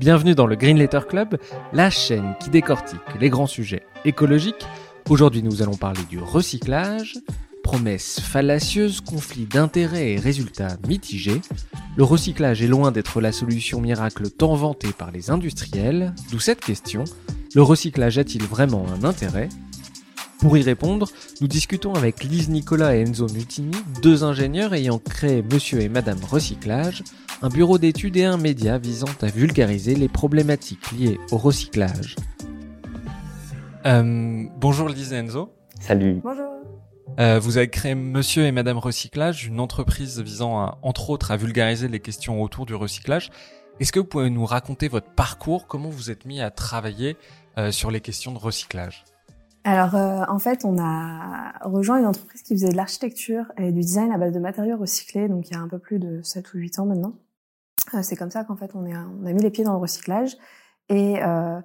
Bienvenue dans le Green Letter Club, la chaîne qui décortique les grands sujets écologiques. Aujourd'hui, nous allons parler du recyclage. Promesses fallacieuses, conflits d'intérêts et résultats mitigés. Le recyclage est loin d'être la solution miracle tant vantée par les industriels, d'où cette question. Le recyclage a-t-il vraiment un intérêt? Pour y répondre, nous discutons avec Lise Nicolas et Enzo Mutini, deux ingénieurs ayant créé Monsieur et Madame Recyclage, un bureau d'études et un média visant à vulgariser les problématiques liées au recyclage. Euh, bonjour Lise et Enzo. Salut. Bonjour. Euh, vous avez créé Monsieur et Madame Recyclage, une entreprise visant à, entre autres à vulgariser les questions autour du recyclage. Est-ce que vous pouvez nous raconter votre parcours, comment vous êtes mis à travailler euh, sur les questions de recyclage? Alors, euh, en fait, on a rejoint une entreprise qui faisait de l'architecture et du design à base de matériaux recyclés, donc il y a un peu plus de 7 ou 8 ans maintenant. Euh, c'est comme ça qu'en fait, on, est, on a mis les pieds dans le recyclage. Et euh,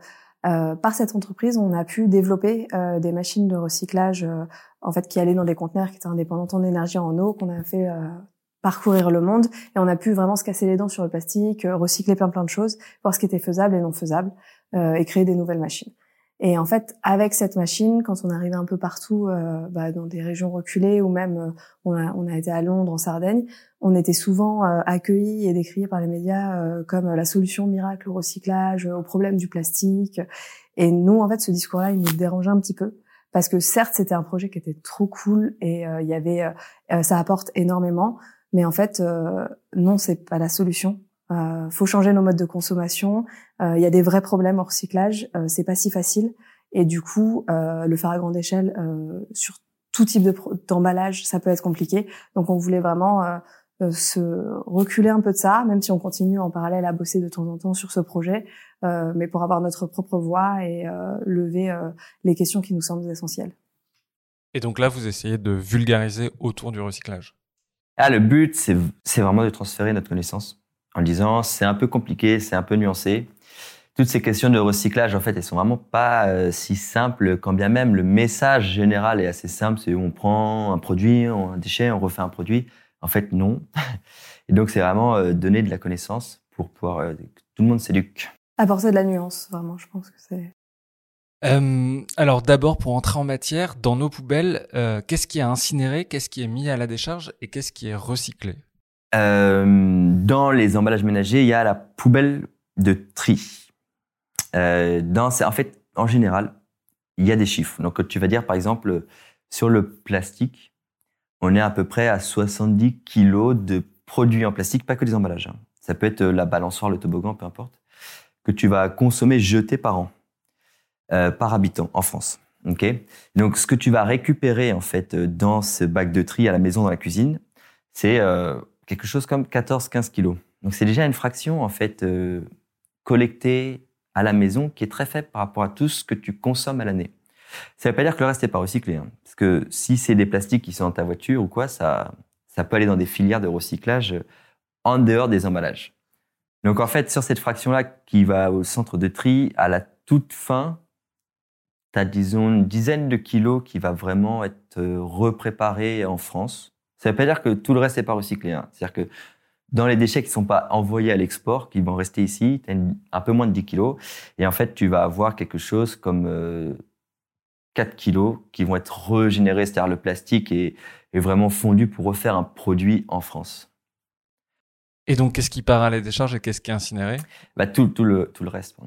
euh par cette entreprise, on a pu développer euh, des machines de recyclage en fait qui allaient dans des conteneurs qui étaient indépendants en énergie en eau, qu'on a fait parcourir le monde et on a pu vraiment se casser les dents sur le plastique, recycler plein plein de choses, voir ce qui était faisable et non faisable et créer des nouvelles machines. Et en fait, avec cette machine, quand on arrivait un peu partout, euh, bah, dans des régions reculées ou même euh, on, a, on, a, été à Londres, en Sardaigne, on était souvent euh, accueillis et décriés par les médias euh, comme la solution miracle au recyclage, au problème du plastique. Et nous, en fait, ce discours-là, il nous dérangeait un petit peu parce que certes, c'était un projet qui était trop cool et il y avait, ça apporte énormément, mais en fait, non, c'est pas la solution. Euh, faut changer nos modes de consommation. Euh, il y a des vrais problèmes au recyclage. Euh, c'est pas si facile. Et du coup, euh, le faire à grande échelle euh, sur tout type d'emballage, ça peut être compliqué. Donc, on voulait vraiment se reculer un peu de ça, même si on continue en parallèle à bosser de temps en temps sur ce projet, mais pour avoir notre propre voix et lever les questions qui nous semblent essentielles. Et donc là, vous essayez de vulgariser autour du recyclage? Ah, le but, c'est vraiment de transférer notre connaissance en disant c'est un peu compliqué, c'est un peu nuancé. Toutes ces questions de recyclage, en fait, elles sont vraiment pas euh, si simples, quand bien même le message général est assez simple, c'est on prend un produit, un déchet, on refait un produit. En fait, non. Et donc, c'est vraiment euh, donner de la connaissance pour pouvoir euh, que tout le monde s'éduque. Apporter de la nuance, vraiment, je pense que c'est. alors d'abord, pour entrer en matière, dans nos poubelles, qu'est-ce qui est incinéré, qu'est-ce qui est mis à la décharge et qu'est-ce qui est recyclé? Dans les emballages ménagers, il y a la poubelle de tri. Euh, dans, en fait, en général, il y a des chiffres. Donc, tu vas dire, par exemple, sur le plastique, on est à peu près à 70 kilos de produits en plastique, pas que des emballages. Hein. Ça peut être la balançoire, le toboggan, peu importe, que tu vas consommer, jeter par an, euh, par habitant en France. Ok? Donc, ce que tu vas récupérer en fait dans ce bac de tri à la maison, dans la cuisine, c'est euh, quelque chose comme 14-15 kilos. Donc c'est déjà une fraction en fait euh, collectée à la maison qui est très faible par rapport à tout ce que tu consommes à l'année. Ça ne veut pas dire que le reste n'est pas recyclé, hein, parce que si c'est des plastiques qui sont dans ta voiture ou quoi, ça, ça peut aller dans des filières de recyclage en dehors des emballages. Donc en fait, sur cette fraction-là qui va au centre de tri, à la toute fin, tu as disons une dizaine de kilos qui va vraiment être euh, repréparé en France ça ne veut pas dire que tout le reste n'est pas recyclé. Hein. C'est-à-dire que dans les déchets qui ne sont pas envoyés à l'export, qui vont rester ici, tu as un peu moins de 10 kilos. Et en fait, tu vas avoir quelque chose comme 4 euh, kilos qui vont être régénérés, c'est-à-dire le plastique est, est, vraiment fondu pour refaire un produit en France. Et donc, qu'est-ce qui part à la décharge et qu'est-ce qui est incinéré? Bah, tout, tout, le, tout le reste.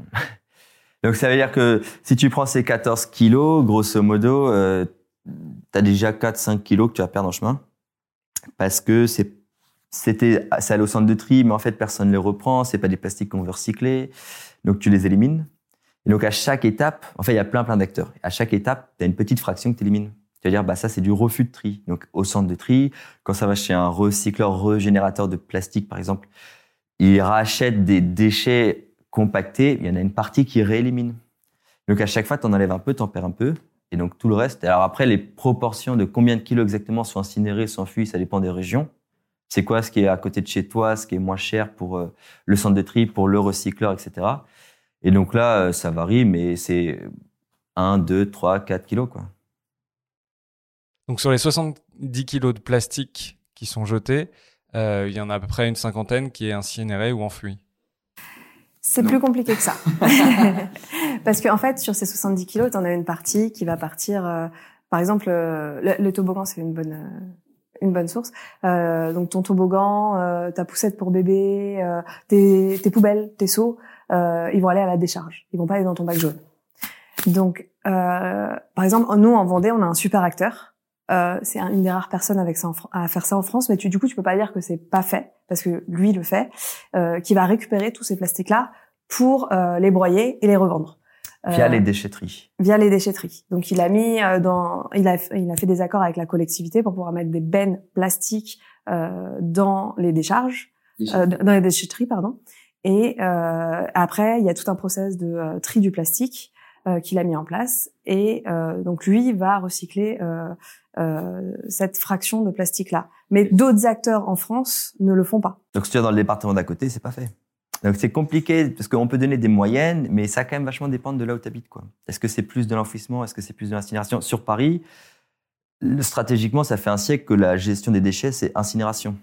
donc, ça veut dire que si tu prends ces 14 kilos, grosso modo, euh, tu as déjà 4-5 kilos que tu vas perdre en chemin parce que c'est c'était c'est allé au centre de tri, mais en fait personne ne les reprend, c'est pas des plastiques qu'on veut recycler, donc tu les élimines. Et donc à chaque étape, en fait il y a plein plein d'acteurs. À chaque étape, tu as une petite fraction que tu élimines. Tu vas dire bah ça c'est du refus de tri. Donc au centre de tri, quand ça va chez un recycleur régénérateur de plastique par exemple, ils rachètent des déchets compactés, il y en a une partie qui réélimine. Donc à chaque fois, tu en enlèves un peu, tu en perds un peu, et donc tout le reste. Alors après, les proportions de combien de kilos exactement sont incinérés, s'enfuient, ça dépend des régions. C'est quoi ce qui est à côté de chez toi, ce qui est moins cher pour euh, le centre de tri, pour le recycleur, etc. Et donc là, euh, ça varie, mais c'est 1, 2, 3, 4 kilos. Quoi. Donc sur les 70 kilos de plastique qui sont jetés, euh, il y en a à peu près une cinquantaine qui est incinérée ou enfouie. C'est plus compliqué que ça. Parce qu'en en fait, sur ces 70 kilos, tu en as une partie qui va partir... par exemple, le, le, toboggan, c'est une bonne une bonne source. Euh, donc ton toboggan, euh, ta poussette pour bébé, euh, tes, tes, poubelles, tes seaux, euh, ils vont aller à la décharge. Ils vont pas aller dans ton bac jaune. Donc, euh, par exemple, nous en Vendée, on a un super acteur. C'est une des rares personnes avec ça à faire ça en France, mais tu, du coup, tu peux pas dire que c'est pas fait parce que lui le fait, qui va récupérer tous ces plastiques-là pour les broyer et les revendre. Via euh, les déchetteries. Via les déchetteries. Donc il a mis euh, dans, il a, il a fait des accords avec la collectivité pour pouvoir mettre des bennes plastiques euh, dans les décharges, euh, dans les déchetteries, pardon. Et euh, après, il y a tout un process de tri du plastique qu'il a mis en place. Et donc lui va recycler cette fraction de plastique là. Mais d'autres acteurs en France ne le font pas. Donc si tu es dans le département d'à côté, c'est pas fait. Donc c'est compliqué parce qu'on peut donner des moyennes, mais ça va quand même vachement dépendre de là où tu habites. Est-ce que c'est plus de l'enfouissement? Est-ce que c'est plus de l'incinération? Sur Paris, stratégiquement, ça fait un siècle que la gestion des déchets, c'est incinération.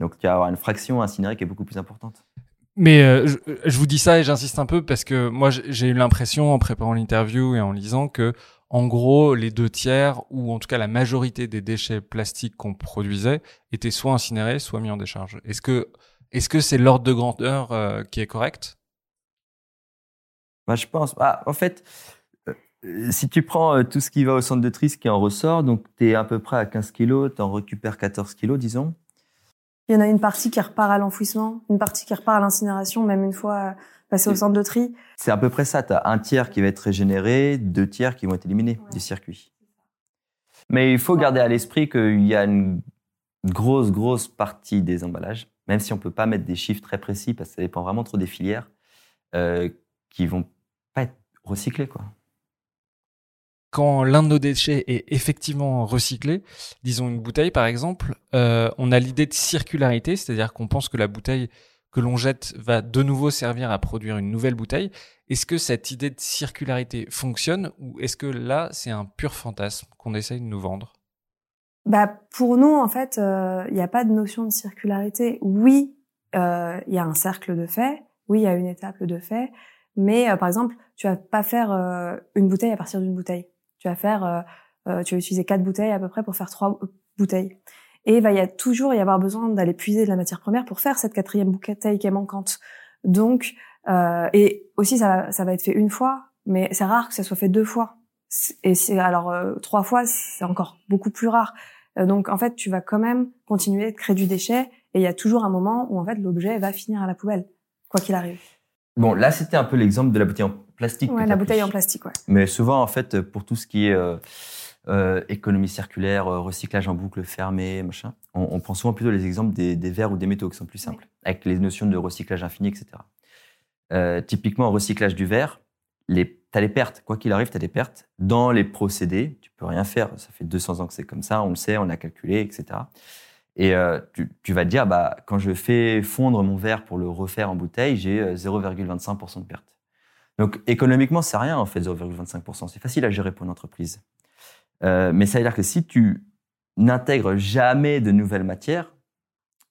Donc il y a une fraction incinérée qui est beaucoup plus importante. Mais euh, je, vous dis ça et j'insiste un peu parce que moi j'ai eu l'impression en préparant l'interview et en lisant que en gros les deux tiers ou en tout cas la majorité des déchets plastiques qu'on produisait étaient soit incinérés soit mis en décharge. Est-ce que est-ce que c'est l'ordre de grandeur euh, qui est correct? Moi, Je pense. Ah, en fait, euh, si tu prends euh, tout ce qui va au centre de tri, ce qui en ressort, donc tu es à peu près à 15 kilos, tu en récupères 14 kilos, disons. Il y en a une partie qui repart à l'enfouissement, une partie qui repart à l'incinération, même une fois passé au centre de tri. C'est à peu près ça. Tu as un tiers qui va être régénéré, deux tiers qui vont être éliminés du circuit. Mais il faut garder à l'esprit qu'il y a une grosse, grosse partie des emballages même si on peut pas mettre des chiffres très précis parce que ça dépend vraiment trop des filières, euh, qui vont pas être recyclés. Quoi. Quand l'un de nos déchets est effectivement recyclé, disons une bouteille par exemple, euh, on a l'idée de circularité, c'est-à-dire qu'on pense que la bouteille que l'on jette va de nouveau servir à produire une nouvelle bouteille. Est-ce que cette idée de circularité fonctionne ou est-ce que là, c'est un pur fantasme qu'on essaye de nous vendre? Bah pour nous en fait, il euh, n'y a pas de notion de circularité. Oui, il euh, y a un cercle de fait. Oui, il y a une étape de fait. Mais euh, par exemple, tu vas pas faire une bouteille à partir d'une bouteille. Tu vas faire, tu vas utiliser quatre bouteilles à peu près pour faire trois bouteilles. Et il va y a toujours y avoir besoin d'aller puiser de la matière première pour faire cette quatrième bouteille qui est manquante. Donc, et aussi ça, ça va être fait une fois, mais c'est rare que ça soit fait deux fois. Et alors trois fois, c'est encore beaucoup plus rare. Euh, donc en fait, tu vas quand même continuer de créer du déchet et il y a toujours un moment où en fait l'objet va finir à la poubelle, quoi qu'il arrive. Bon, là c'était un peu l'exemple de la bouteille en plastique. Ouais, la bouteille en plastique, ouais. Mais souvent en fait, pour tout ce qui est euh, économie circulaire, euh, recyclage en boucle fermée, machin, on, on, prend souvent plutôt les exemples des, des, verres ou des métaux qui sont plus simples, avec les notions de recyclage infini, etc. Euh, typiquement, recyclage du verre, les, as les pertes. Quoi qu'il arrive, tu as des pertes. Dans les procédés, tu peux rien faire. Ça fait 200 ans que c'est comme ça, on le sait, on l'a calculé, etc. Et euh, tu, vas te dire, bah, quand je fais fondre mon verre pour le refaire en bouteille, j'ai 0,25% euh, de perte. Donc économiquement, c'est rien en fait, 0,25%. C'est facile à gérer pour une entreprise. Euh, mais ça veut dire que si tu n'intègres jamais de nouvelles matières,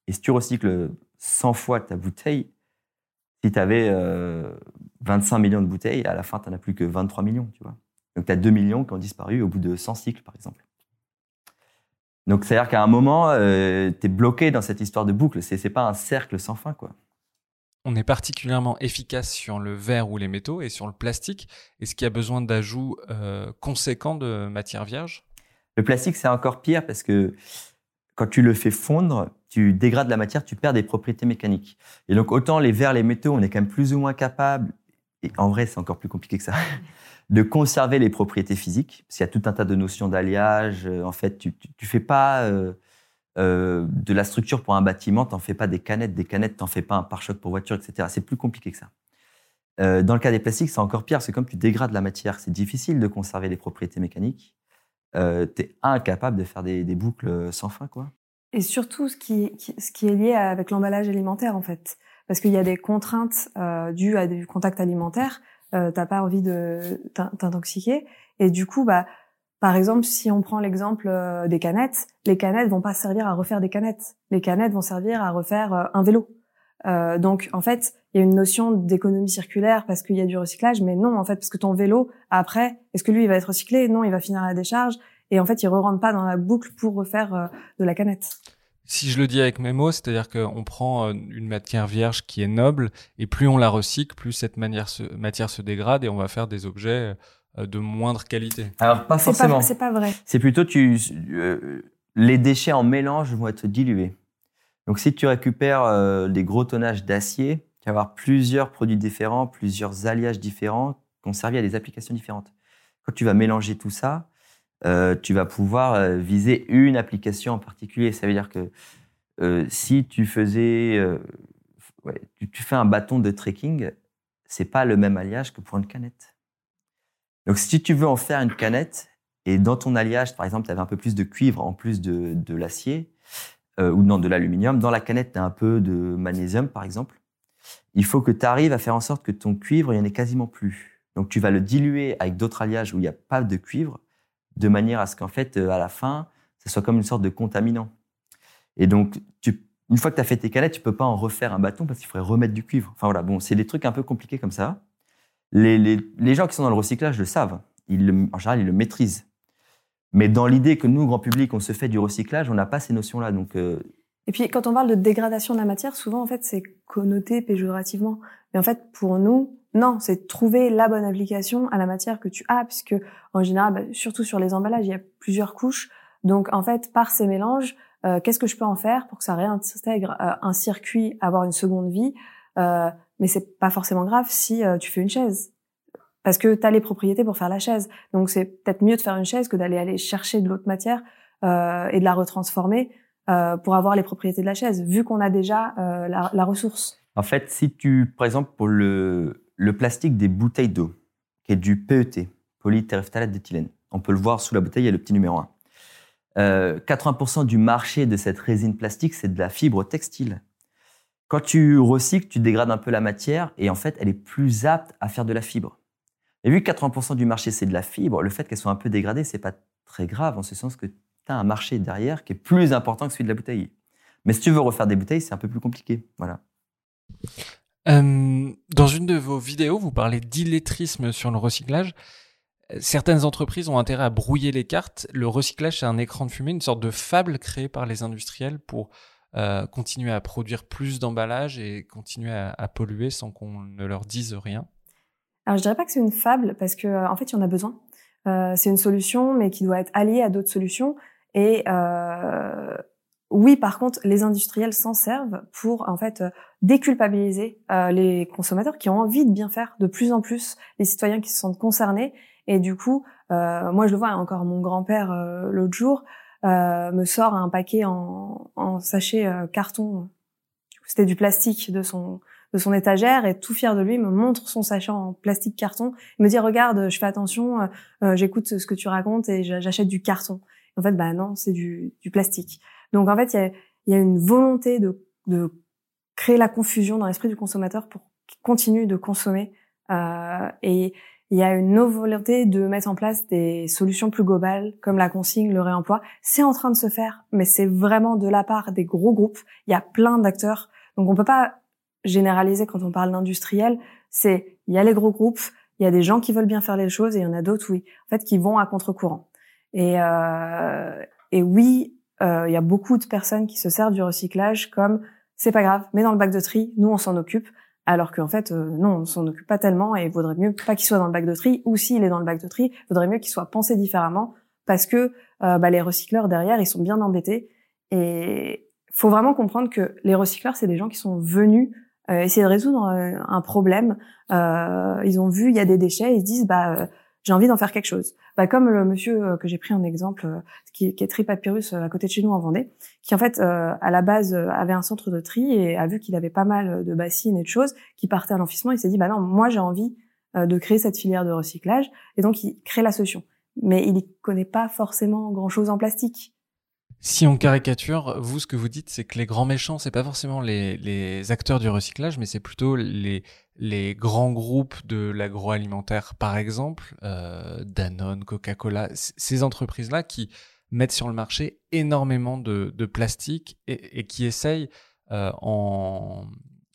et si tu recycles 100 fois ta bouteille, si tu avais 25 millions de bouteilles, à la fin, tu n'en as plus que 23 millions, tu vois. Donc, tu as 2 millions qui ont disparu au bout de 100 cycles, par exemple. Donc, c'est-à-dire qu'à un moment, euh, tu es bloqué dans cette histoire de boucle. C'est n'est pas un cercle sans fin, quoi. On est particulièrement efficace sur le verre ou les métaux et sur le plastique. Est-ce qu'il y a besoin d'ajouts euh, conséquents de matière vierge? Le plastique, c'est encore pire parce que quand tu le fais fondre, tu dégrades la matière, tu perds des propriétés mécaniques. Et donc, autant les verres, les métaux, on est quand même plus ou moins capable et en vrai, c'est encore plus compliqué que ça, de conserver les propriétés physiques. Parce qu'il y a tout un tas de notions d'alliage. Euh, en fait, tu, tu, fais pas euh, euh, de la structure pour un bâtiment, t'en fais pas des canettes, des canettes, t'en fais pas un pare-choc pour voiture, etc. C'est plus compliqué que ça. Euh, dans le cas des plastiques, c'est encore pire, c'est comme tu dégrades la matière, c'est difficile de conserver les propriétés mécaniques. Euh, tu es incapable de faire des, boucles sans fin, quoi. Et surtout, ce qui, est lié avec l'emballage alimentaire, en fait. Parce qu'il y a des contraintes euh, dues à du contact alimentaire. T'as pas envie de t'intoxiquer. Et du coup, bah, par exemple, si on prend l'exemple euh, des canettes, les canettes vont pas servir à refaire des canettes. Les canettes vont servir à refaire euh, un vélo. Euh, donc, en fait, il y a une notion d'économie circulaire parce qu'il y a du recyclage, mais non, en fait, parce que ton vélo, après, est-ce que lui, il va être recyclé? Non, il va finir à la décharge. Et en fait, il ne rentre pas dans la boucle pour refaire de la canette. Si je le dis avec mes mots, c'est-à-dire qu'on prend une matière vierge qui est noble, et plus on la recycle, plus cette matière se dégrade, et on va faire des objets euh, de moindre qualité Alors pas forcément. C'est pas, vrai. C'est plutôt tu euh, les déchets en mélange vont être dilués. Donc si tu récupères euh, des gros tonnages d'acier, tu vas avoir plusieurs produits différents, plusieurs alliages différents qui ont servi à des applications différentes. Quand tu vas mélanger tout ça, tu vas pouvoir viser une application en particulier. Ça veut dire que si tu faisais, ouais, tu, tu, fais un bâton de trekking, c'est pas le même alliage que pour une canette. Donc, si tu veux en faire une canette, et dans ton alliage, par exemple, tu avais un peu plus de cuivre en plus de, de l'acier, euh, ou non, de l'aluminium, dans la canette, tu as un peu de magnésium, par exemple, il faut que tu arrives à faire en sorte que ton cuivre, il n'y en ait quasiment plus. Donc, tu vas le diluer avec d'autres alliages où il n'y a pas de cuivre, de manière à ce qu'en fait, euh, à la fin, ce soit comme une sorte de contaminant. Et donc, tu, une fois que tu as fait tes canettes, tu peux pas en refaire un bâton parce qu'il faudrait remettre du cuivre. Enfin voilà, bon, c'est des trucs un peu compliqués comme ça. Les, les, les, gens qui sont dans le recyclage le savent. Ils le, en général, ils le maîtrisent. Mais dans l'idée que nous, grand public, on se fait du recyclage, on n'a pas ces notions-là. Donc, euh... Et puis, quand on parle de dégradation de la matière, souvent, en fait, c'est connoté péjorativement. Mais en fait, pour nous, non, c'est trouver la bonne application à la matière que tu as, puisque en général, bah, surtout sur les emballages, il y a plusieurs couches. Donc, en fait, par ces mélanges, euh, qu'est-ce que je peux en faire pour que ça réintègre euh, un circuit, avoir une seconde vie? Euh, mais c'est pas forcément grave si euh, tu fais une chaise parce que tu as les propriétés pour faire la chaise. Donc c'est peut-être mieux de faire une chaise que d'aller aller chercher de l'autre matière euh, et de la retransformer euh, pour avoir les propriétés de la chaise, vu qu'on a déjà la, ressource. En fait, si tu, par exemple, pour le, le plastique des bouteilles d'eau, qui est du PET, polytéréphtalate d'éthylène, on peut le voir sous la bouteille, il y a le petit numéro 1. Euh, 80% du marché de cette résine plastique, c'est de la fibre textile. Quand tu recycles, tu dégrades un peu la matière et en fait, elle est plus apte à faire de la fibre. Et vu que 80% du marché, c'est de la fibre, le fait qu'elle soit un peu dégradée, c'est pas très grave en ce sens que tu as un marché derrière qui est plus important que celui de la bouteille. Mais si tu veux refaire des bouteilles, c'est un peu plus compliqué. Voilà. Dans une de vos vidéos, vous parlez d'illettrisme sur le recyclage. Certaines entreprises ont intérêt à brouiller les cartes. Le recyclage, c'est un écran de fumée, une sorte de fable créée par les industriels pour euh, continuer à produire plus d'emballages et continuer à, à polluer sans qu'on ne leur dise rien Alors je dirais pas que c'est une fable parce que euh, en fait il y en a besoin. Euh, c'est une solution mais qui doit être alliée à d'autres solutions et euh, oui, par contre, les industriels s'en servent pour en fait déculpabiliser euh, les consommateurs qui ont envie de bien faire, de plus en plus les citoyens qui se sentent concernés. Et du coup, moi je le vois encore mon grand-père l'autre jour, me sort un paquet en, en sachet euh, carton. C'était du plastique de son de son étagère et tout fier de lui me montre son sachet en plastique carton. Il me dit regarde, je fais attention, euh, j'écoute ce que tu racontes et j'achète du carton. En fait, bah non, c'est du, du plastique. Donc en fait, il y a, y a, une volonté de, de créer la confusion dans l'esprit du consommateur pour qu'il continue de consommer. Euh, et, il y a une volonté de mettre en place des solutions plus globales, comme la consigne, le réemploi. C'est en train de se faire, mais c'est vraiment de la part des gros groupes. Il y a plein d'acteurs. Donc on peut pas généraliser quand on parle d'industriel. C'est, il y a les gros groupes, il y a des gens qui veulent bien faire les choses et il y en a d'autres, oui, en fait, qui vont à contre-courant. Et, euh, et oui, euh, il y a beaucoup de personnes qui se servent du recyclage comme c'est pas grave, mais dans le bac de tri, nous on s'en occupe alors qu'en fait euh, non, on s'en occupe pas tellement et il vaudrait mieux pas qu'il soit dans le bac de tri ou s'il est dans le bac de tri, il vaudrait mieux qu'il soit pensé différemment parce que euh, bah, les recycleurs derrière ils sont bien embêtés et faut vraiment comprendre que les recycleurs c'est des gens qui sont venus euh, essayer de résoudre un problème. ils ont vu il y a des déchets, ils se disent bah j'ai envie d'en faire quelque chose. Bah, comme le monsieur euh, que j'ai pris en exemple, euh, qui, qui est tri papyrus à côté de chez nous en Vendée, qui en fait à la base avait un centre de tri et a vu qu'il avait pas mal de bassines et de choses qui partaient à l'enfouissement. Il s'est dit bah non, moi j'ai envie de créer cette filière de recyclage et donc il crée la solution. Mais il n'y connaît pas forcément grand chose en plastique. Si on caricature, vous, ce que vous dites, c'est que les grands méchants, c'est pas forcément les, les, acteurs du recyclage, mais c'est plutôt les, les grands groupes de l'agroalimentaire, par exemple, euh, Danone, Coca-Cola, ces entreprises-là qui mettent sur le marché énormément de, de plastique et, et, qui essayent, euh, en,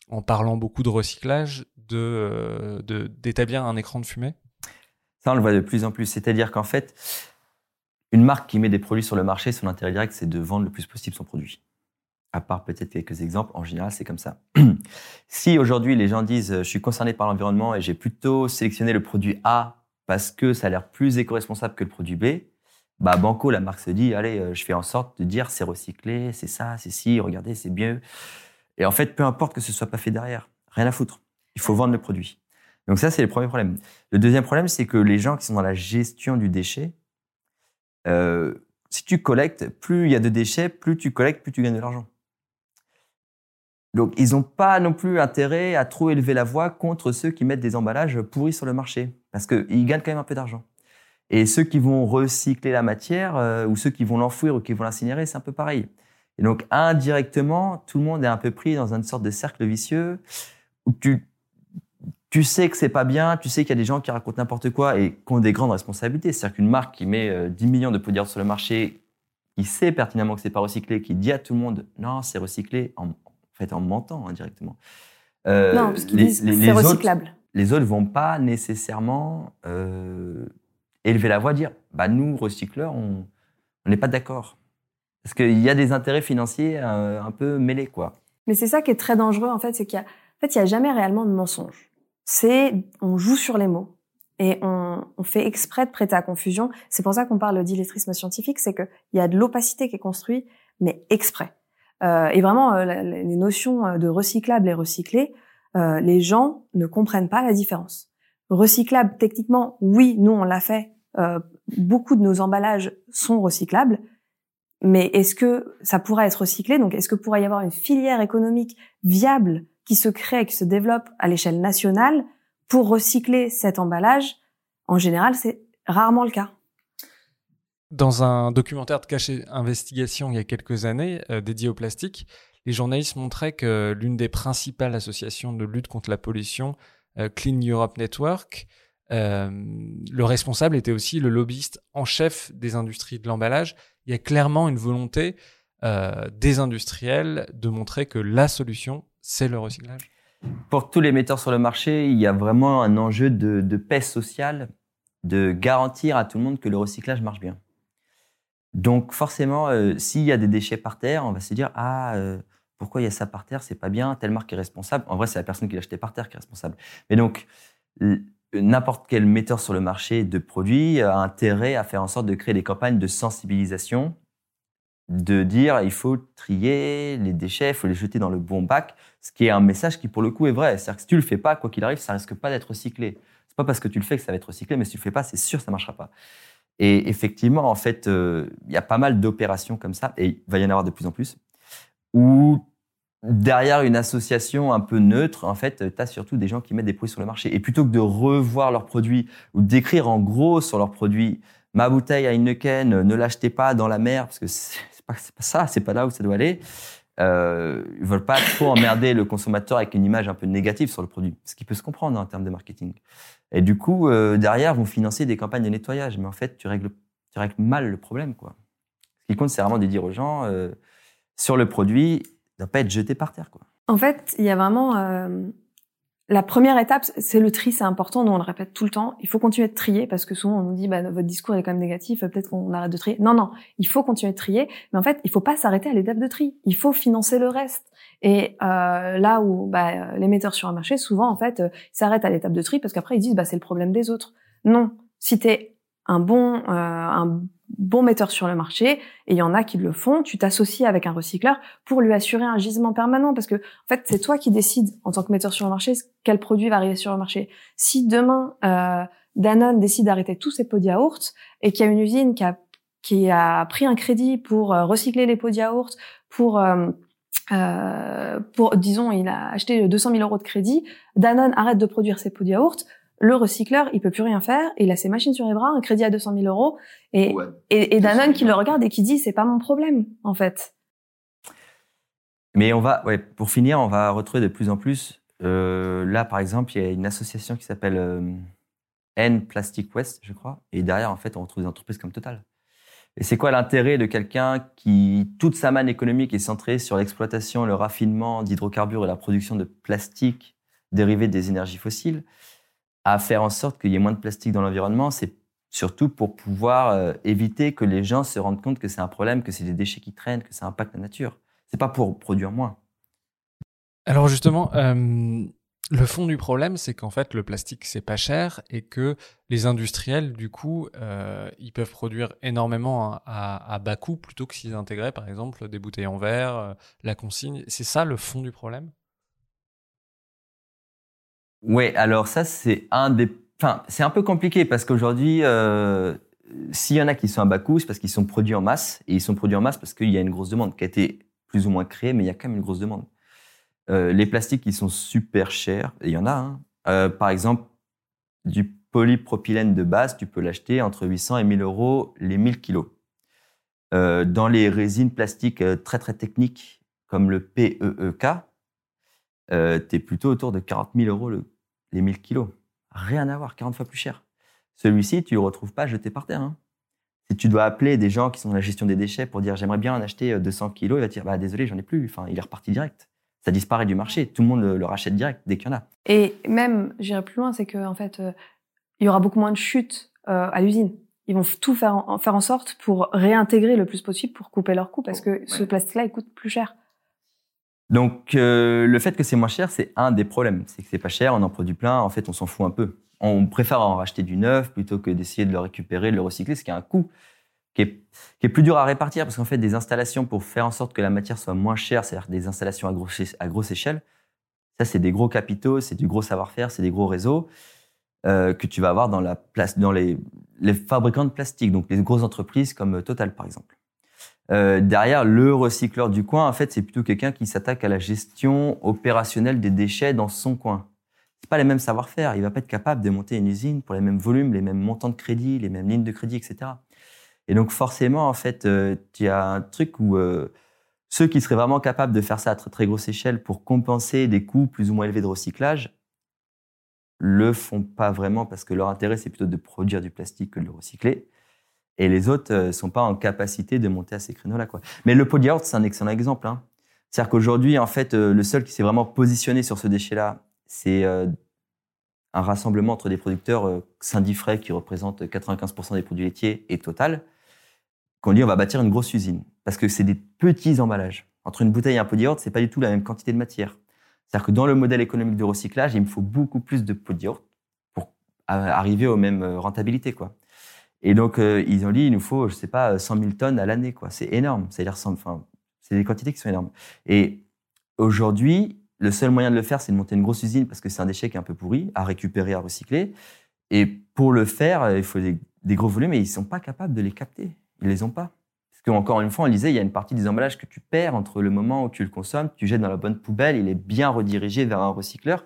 en parlant beaucoup de recyclage, de euh, d'établir un écran de fumée Ça, on le voit de plus en plus. C'est-à-dire qu'en fait, une marque qui met des produits sur le marché, son intérêt direct, c'est de vendre le plus possible son produit. À part peut-être quelques exemples, en général, c'est comme ça. si aujourd'hui les gens disent je suis concerné par l'environnement et j'ai plutôt sélectionné le produit A parce que ça a l'air plus éco-responsable que le produit B, bah Banco, la marque se dit allez, euh, je fais en sorte de dire c'est recyclé, c'est ça, c'est ci, regardez, c'est mieux. Et en fait, peu importe que ce soit pas fait derrière, rien à foutre. Il faut vendre le produit. Donc ça, c'est le premier problème. Le deuxième problème, c'est que les gens qui sont dans la gestion du déchet, euh, si tu collectes, plus il y a de déchets, plus tu collectes, plus tu gagnes de l'argent. Donc, ils n'ont pas non plus intérêt à trop élever la voix contre ceux qui mettent des emballages pourris sur le marché, parce qu'ils gagnent quand même un peu d'argent. Et ceux qui vont recycler la matière, euh, ou ceux qui vont l'enfouir ou qui vont l'incinérer, c'est un peu pareil. Et donc, indirectement, tout le monde est un peu pris dans une sorte de cercle vicieux où tu tu sais que c'est pas bien, tu sais qu'il y a des gens qui racontent n'importe quoi et qui ont des grandes responsabilités. C'est-à-dire qu'une marque qui met 10 euh, millions de poudre sur le marché, qui sait pertinemment que c'est pas recyclé, qui dit à tout le monde non, c'est recyclé, en, fait en mentant indirectement. Euh, non, parce qu'ils disent c'est recyclable. Autres, les autres vont pas nécessairement euh, élever la voix, dire bah nous recycleurs, on n'est pas d'accord, parce qu'il y a des intérêts financiers euh, un peu mêlés quoi. Mais c'est ça qui est très dangereux en fait, c'est qu'il y a en fait il y a jamais réellement de mensonge c'est on joue sur les mots et on, on, fait exprès de prêter à confusion. C'est pour ça qu'on parle d'illettrisme scientifique, c'est qu'il y a de l'opacité qui est construite, mais exprès. Euh, et vraiment, euh, les notions de recyclable et recyclé, euh, les gens ne comprennent pas la différence. Recyclable, techniquement, oui, nous on l'a fait. Euh, beaucoup de nos emballages sont recyclables, mais est-ce que ça pourrait être recyclé? Donc, est-ce que pourrait y avoir une filière économique viable qui se crée, qui se développe à l'échelle nationale pour recycler cet emballage, en général, c'est rarement le cas. Dans un documentaire de cachet investigation il y a quelques années euh, dédié au plastique, les journalistes montraient que l'une des principales associations de lutte contre la pollution, euh, Clean Europe Network, euh, le responsable était aussi le lobbyiste en chef des industries de l'emballage. Il y a clairement une volonté des industriels de montrer que la solution, c'est le recyclage? Pour tous les metteurs sur le marché, il y a vraiment un enjeu de, paix sociale, de garantir à tout le monde que le recyclage marche bien. Donc forcément, euh, s'il y a des déchets par terre, on va se dire ah euh, pourquoi il y a ça par terre, c'est pas bien, telle marque est responsable. En vrai, c'est la personne qui l'a acheté par terre qui est responsable. Mais donc n'importe quel metteur sur le marché de produits a intérêt à faire en sorte de créer des campagnes de sensibilisation de dire il faut trier les déchets, il faut les jeter dans le bon bac, ce qui est un message qui pour le coup est vrai. C'est-à-dire que si tu le fais pas, quoi qu'il arrive, ça risque pas d'être recyclé. C'est pas parce que tu le fais que ça va être recyclé, mais si tu le fais pas, c'est sûr ça marchera pas. Et effectivement, en fait, euh, il y a pas mal d'opérations comme ça, et il va y en avoir de plus en plus, où derrière une association un peu neutre, en fait, tu as surtout des gens qui mettent des produits sur le marché. Et plutôt que de revoir leurs produits ou d'écrire en gros sur leurs produits, ma bouteille à Heineken, ne l'achetez pas dans la mer, parce que c'est pas ça, c'est pas là où ça doit aller. Euh, ils veulent pas trop emmerder le consommateur avec une image un peu négative sur le produit, ce qui peut se comprendre en termes de marketing. Et du coup, euh, derrière, vont financer des campagnes de nettoyage, mais en fait, tu règles, tu règles mal le problème, quoi. Ce qui compte, c'est vraiment de dire aux gens euh, sur le produit, il ne doit pas être jeté par terre, quoi. En fait, il y a vraiment euh, la première étape, c'est le tri, c'est important, nous on le répète tout le temps. Il faut continuer de trier parce que souvent on nous dit bah, votre discours est quand même négatif, peut-être qu'on arrête de trier. Non, non, il faut continuer de trier, mais en fait il faut pas s'arrêter à l'étape de tri. Il faut financer le reste. Et euh, là où bah, les metteurs sur un marché, souvent en fait, euh, s'arrêtent à l'étape de tri parce qu'après ils disent bah c'est le problème des autres. Non, si t'es un bon euh, un bon metteur sur le marché, et il y en a qui le font, tu t'associes avec un recycleur pour lui assurer un gisement permanent, parce que en fait c'est toi qui décides en tant que metteur sur le marché quel produit va arriver sur le marché. Si demain euh, Danone décide d'arrêter tous ses pots de yaourt et qu'il y a une usine qui a, qui a pris un crédit pour euh, recycler les pots de yaourt, pour, euh, euh, pour, disons, il a acheté 200 000 euros de crédit, Danone arrête de produire ses pots de yaourt, le recycleur, il peut plus rien faire, il a ses machines sur les bras, un crédit à 200 000 euros, et, et, et Danone qui le regarde et qui dit, c'est pas mon problème, en fait. Mais on va, ouais, pour finir, on va retrouver de plus en plus. Euh, là, par exemple, il y a une association qui s'appelle euh, N Plastic West, je crois. Et derrière, en fait, on retrouve des entreprises comme Total. Et c'est quoi l'intérêt de quelqu'un qui, toute sa manne économique est centrée sur l'exploitation, le raffinement d'hydrocarbures et la production de plastique dérivé des énergies fossiles, à faire en sorte qu'il y ait moins de plastique dans l'environnement C'est surtout pour pouvoir euh, éviter que les gens se rendent compte que c'est un problème, que c'est des déchets qui traînent, que ça impacte la nature. C'est pas pour produire moins. Alors justement, euh, le fond du problème, c'est qu'en fait, le plastique, c'est pas cher et que les industriels, du coup, euh, ils peuvent produire énormément à, bas coût plutôt que s'ils intégraient, par exemple, des bouteilles en verre, la consigne. C'est ça le fond du problème? Oui, alors ça, c'est un des... Enfin, c'est un peu compliqué parce qu'aujourd'hui, s'il y en a qui sont à bas coût, c'est parce qu'ils sont produits en masse. Et ils sont produits en masse parce qu'il y a une grosse demande qui a été plus ou moins créé, mais il y a quand même une grosse demande. Euh, les plastiques qui sont super chers, il y en a. Hein. Euh, par exemple, du polypropylène de base, tu peux l'acheter entre 800 et 1000 euros les 1000 kilos. Euh, dans les résines plastiques très très techniques, comme le PEEK, tu es plutôt autour de 40 000 euros les 1000 kilos. Rien à voir, 40 fois plus cher. Celui-ci, tu ne le retrouves pas jeté par terre. Hein. Si tu dois appeler des gens qui sont dans la gestion des déchets pour dire j'aimerais bien en acheter 200 euh, kilos, il va te dire bah, désolé, j'en ai plus. Enfin, il est reparti direct. Ça disparaît du marché. Tout le monde le, rachète direct dès qu'il y en a. Et même, j'irai plus loin, c'est qu'en en fait, euh, il y aura beaucoup moins de chutes euh, à l'usine. Ils vont tout faire en, faire en sorte pour réintégrer le plus possible pour couper leurs coûts parce que ce plastique-là, il coûte plus cher. Donc, le fait que c'est moins cher, c'est un des problèmes. C'est que c'est pas cher, on en produit plein. En fait, on s'en fout un peu on préfère en racheter du neuf plutôt que d'essayer de le récupérer, de le recycler, ce qui a un coût qui est, plus dur à répartir parce qu'en fait, des installations pour faire en sorte que la matière soit moins chère, c'est-à-dire des installations à grosse, à grosse échelle, ça, c'est des gros capitaux, c'est du gros savoir-faire, c'est des gros réseaux euh, que tu vas avoir dans, la place, dans les, les, fabricants de plastique, donc les grosses entreprises comme Total, par exemple. Euh, derrière, le recycleur du coin, en fait, c'est plutôt quelqu'un qui s'attaque à la gestion opérationnelle des déchets dans son coin c'est pas les mêmes savoir-faire. Il va pas être capable de monter une usine pour les mêmes volumes, les mêmes montants de crédit, les mêmes lignes de crédit, etc. Et donc forcément, en fait, euh, tu as un truc où euh, ceux qui seraient vraiment capables de faire ça à très très grosse échelle pour compenser des coûts plus ou moins élevés de recyclage, le font pas vraiment parce que leur intérêt c'est plutôt de produire du plastique que de le recycler. Et les autres ne euh, sont pas en capacité de monter à ces créneaux-là. Mais le yaourt, c'est un excellent exemple. Hein. C'est-à-dire qu'aujourd'hui, en fait, le seul qui s'est vraiment positionné sur ce déchet-là c'est euh, un rassemblement entre des producteurs euh, Saint-Diffray qui représentent 95% des produits laitiers et Total, qu'on dit on va bâtir une grosse usine parce que c'est des petits emballages. Entre une bouteille et un yaourt, c'est pas du tout la même quantité de matière. C'est-à-dire que dans le modèle économique de recyclage, il me faut beaucoup plus de yaourt pour arriver aux mêmes euh, rentabilités, quoi. Et donc ils ont dit il nous faut je sais pas 100 000 tonnes à l'année, quoi. C'est énorme. C'est-à-dire enfin c'est des quantités qui sont énormes. Et aujourd'hui le seul moyen de le faire, c'est de monter une grosse usine parce que c'est un déchet qui est un peu pourri, à récupérer, à recycler. Et pour le faire, euh, il faut des, gros volumes et ils sont pas capables de les capter. Ils les ont pas. Parce qu'encore une fois, on disait, il y a une partie des emballages que tu perds entre le moment où tu le consommes, tu jettes dans la bonne poubelle, il est bien redirigé vers un recycleur.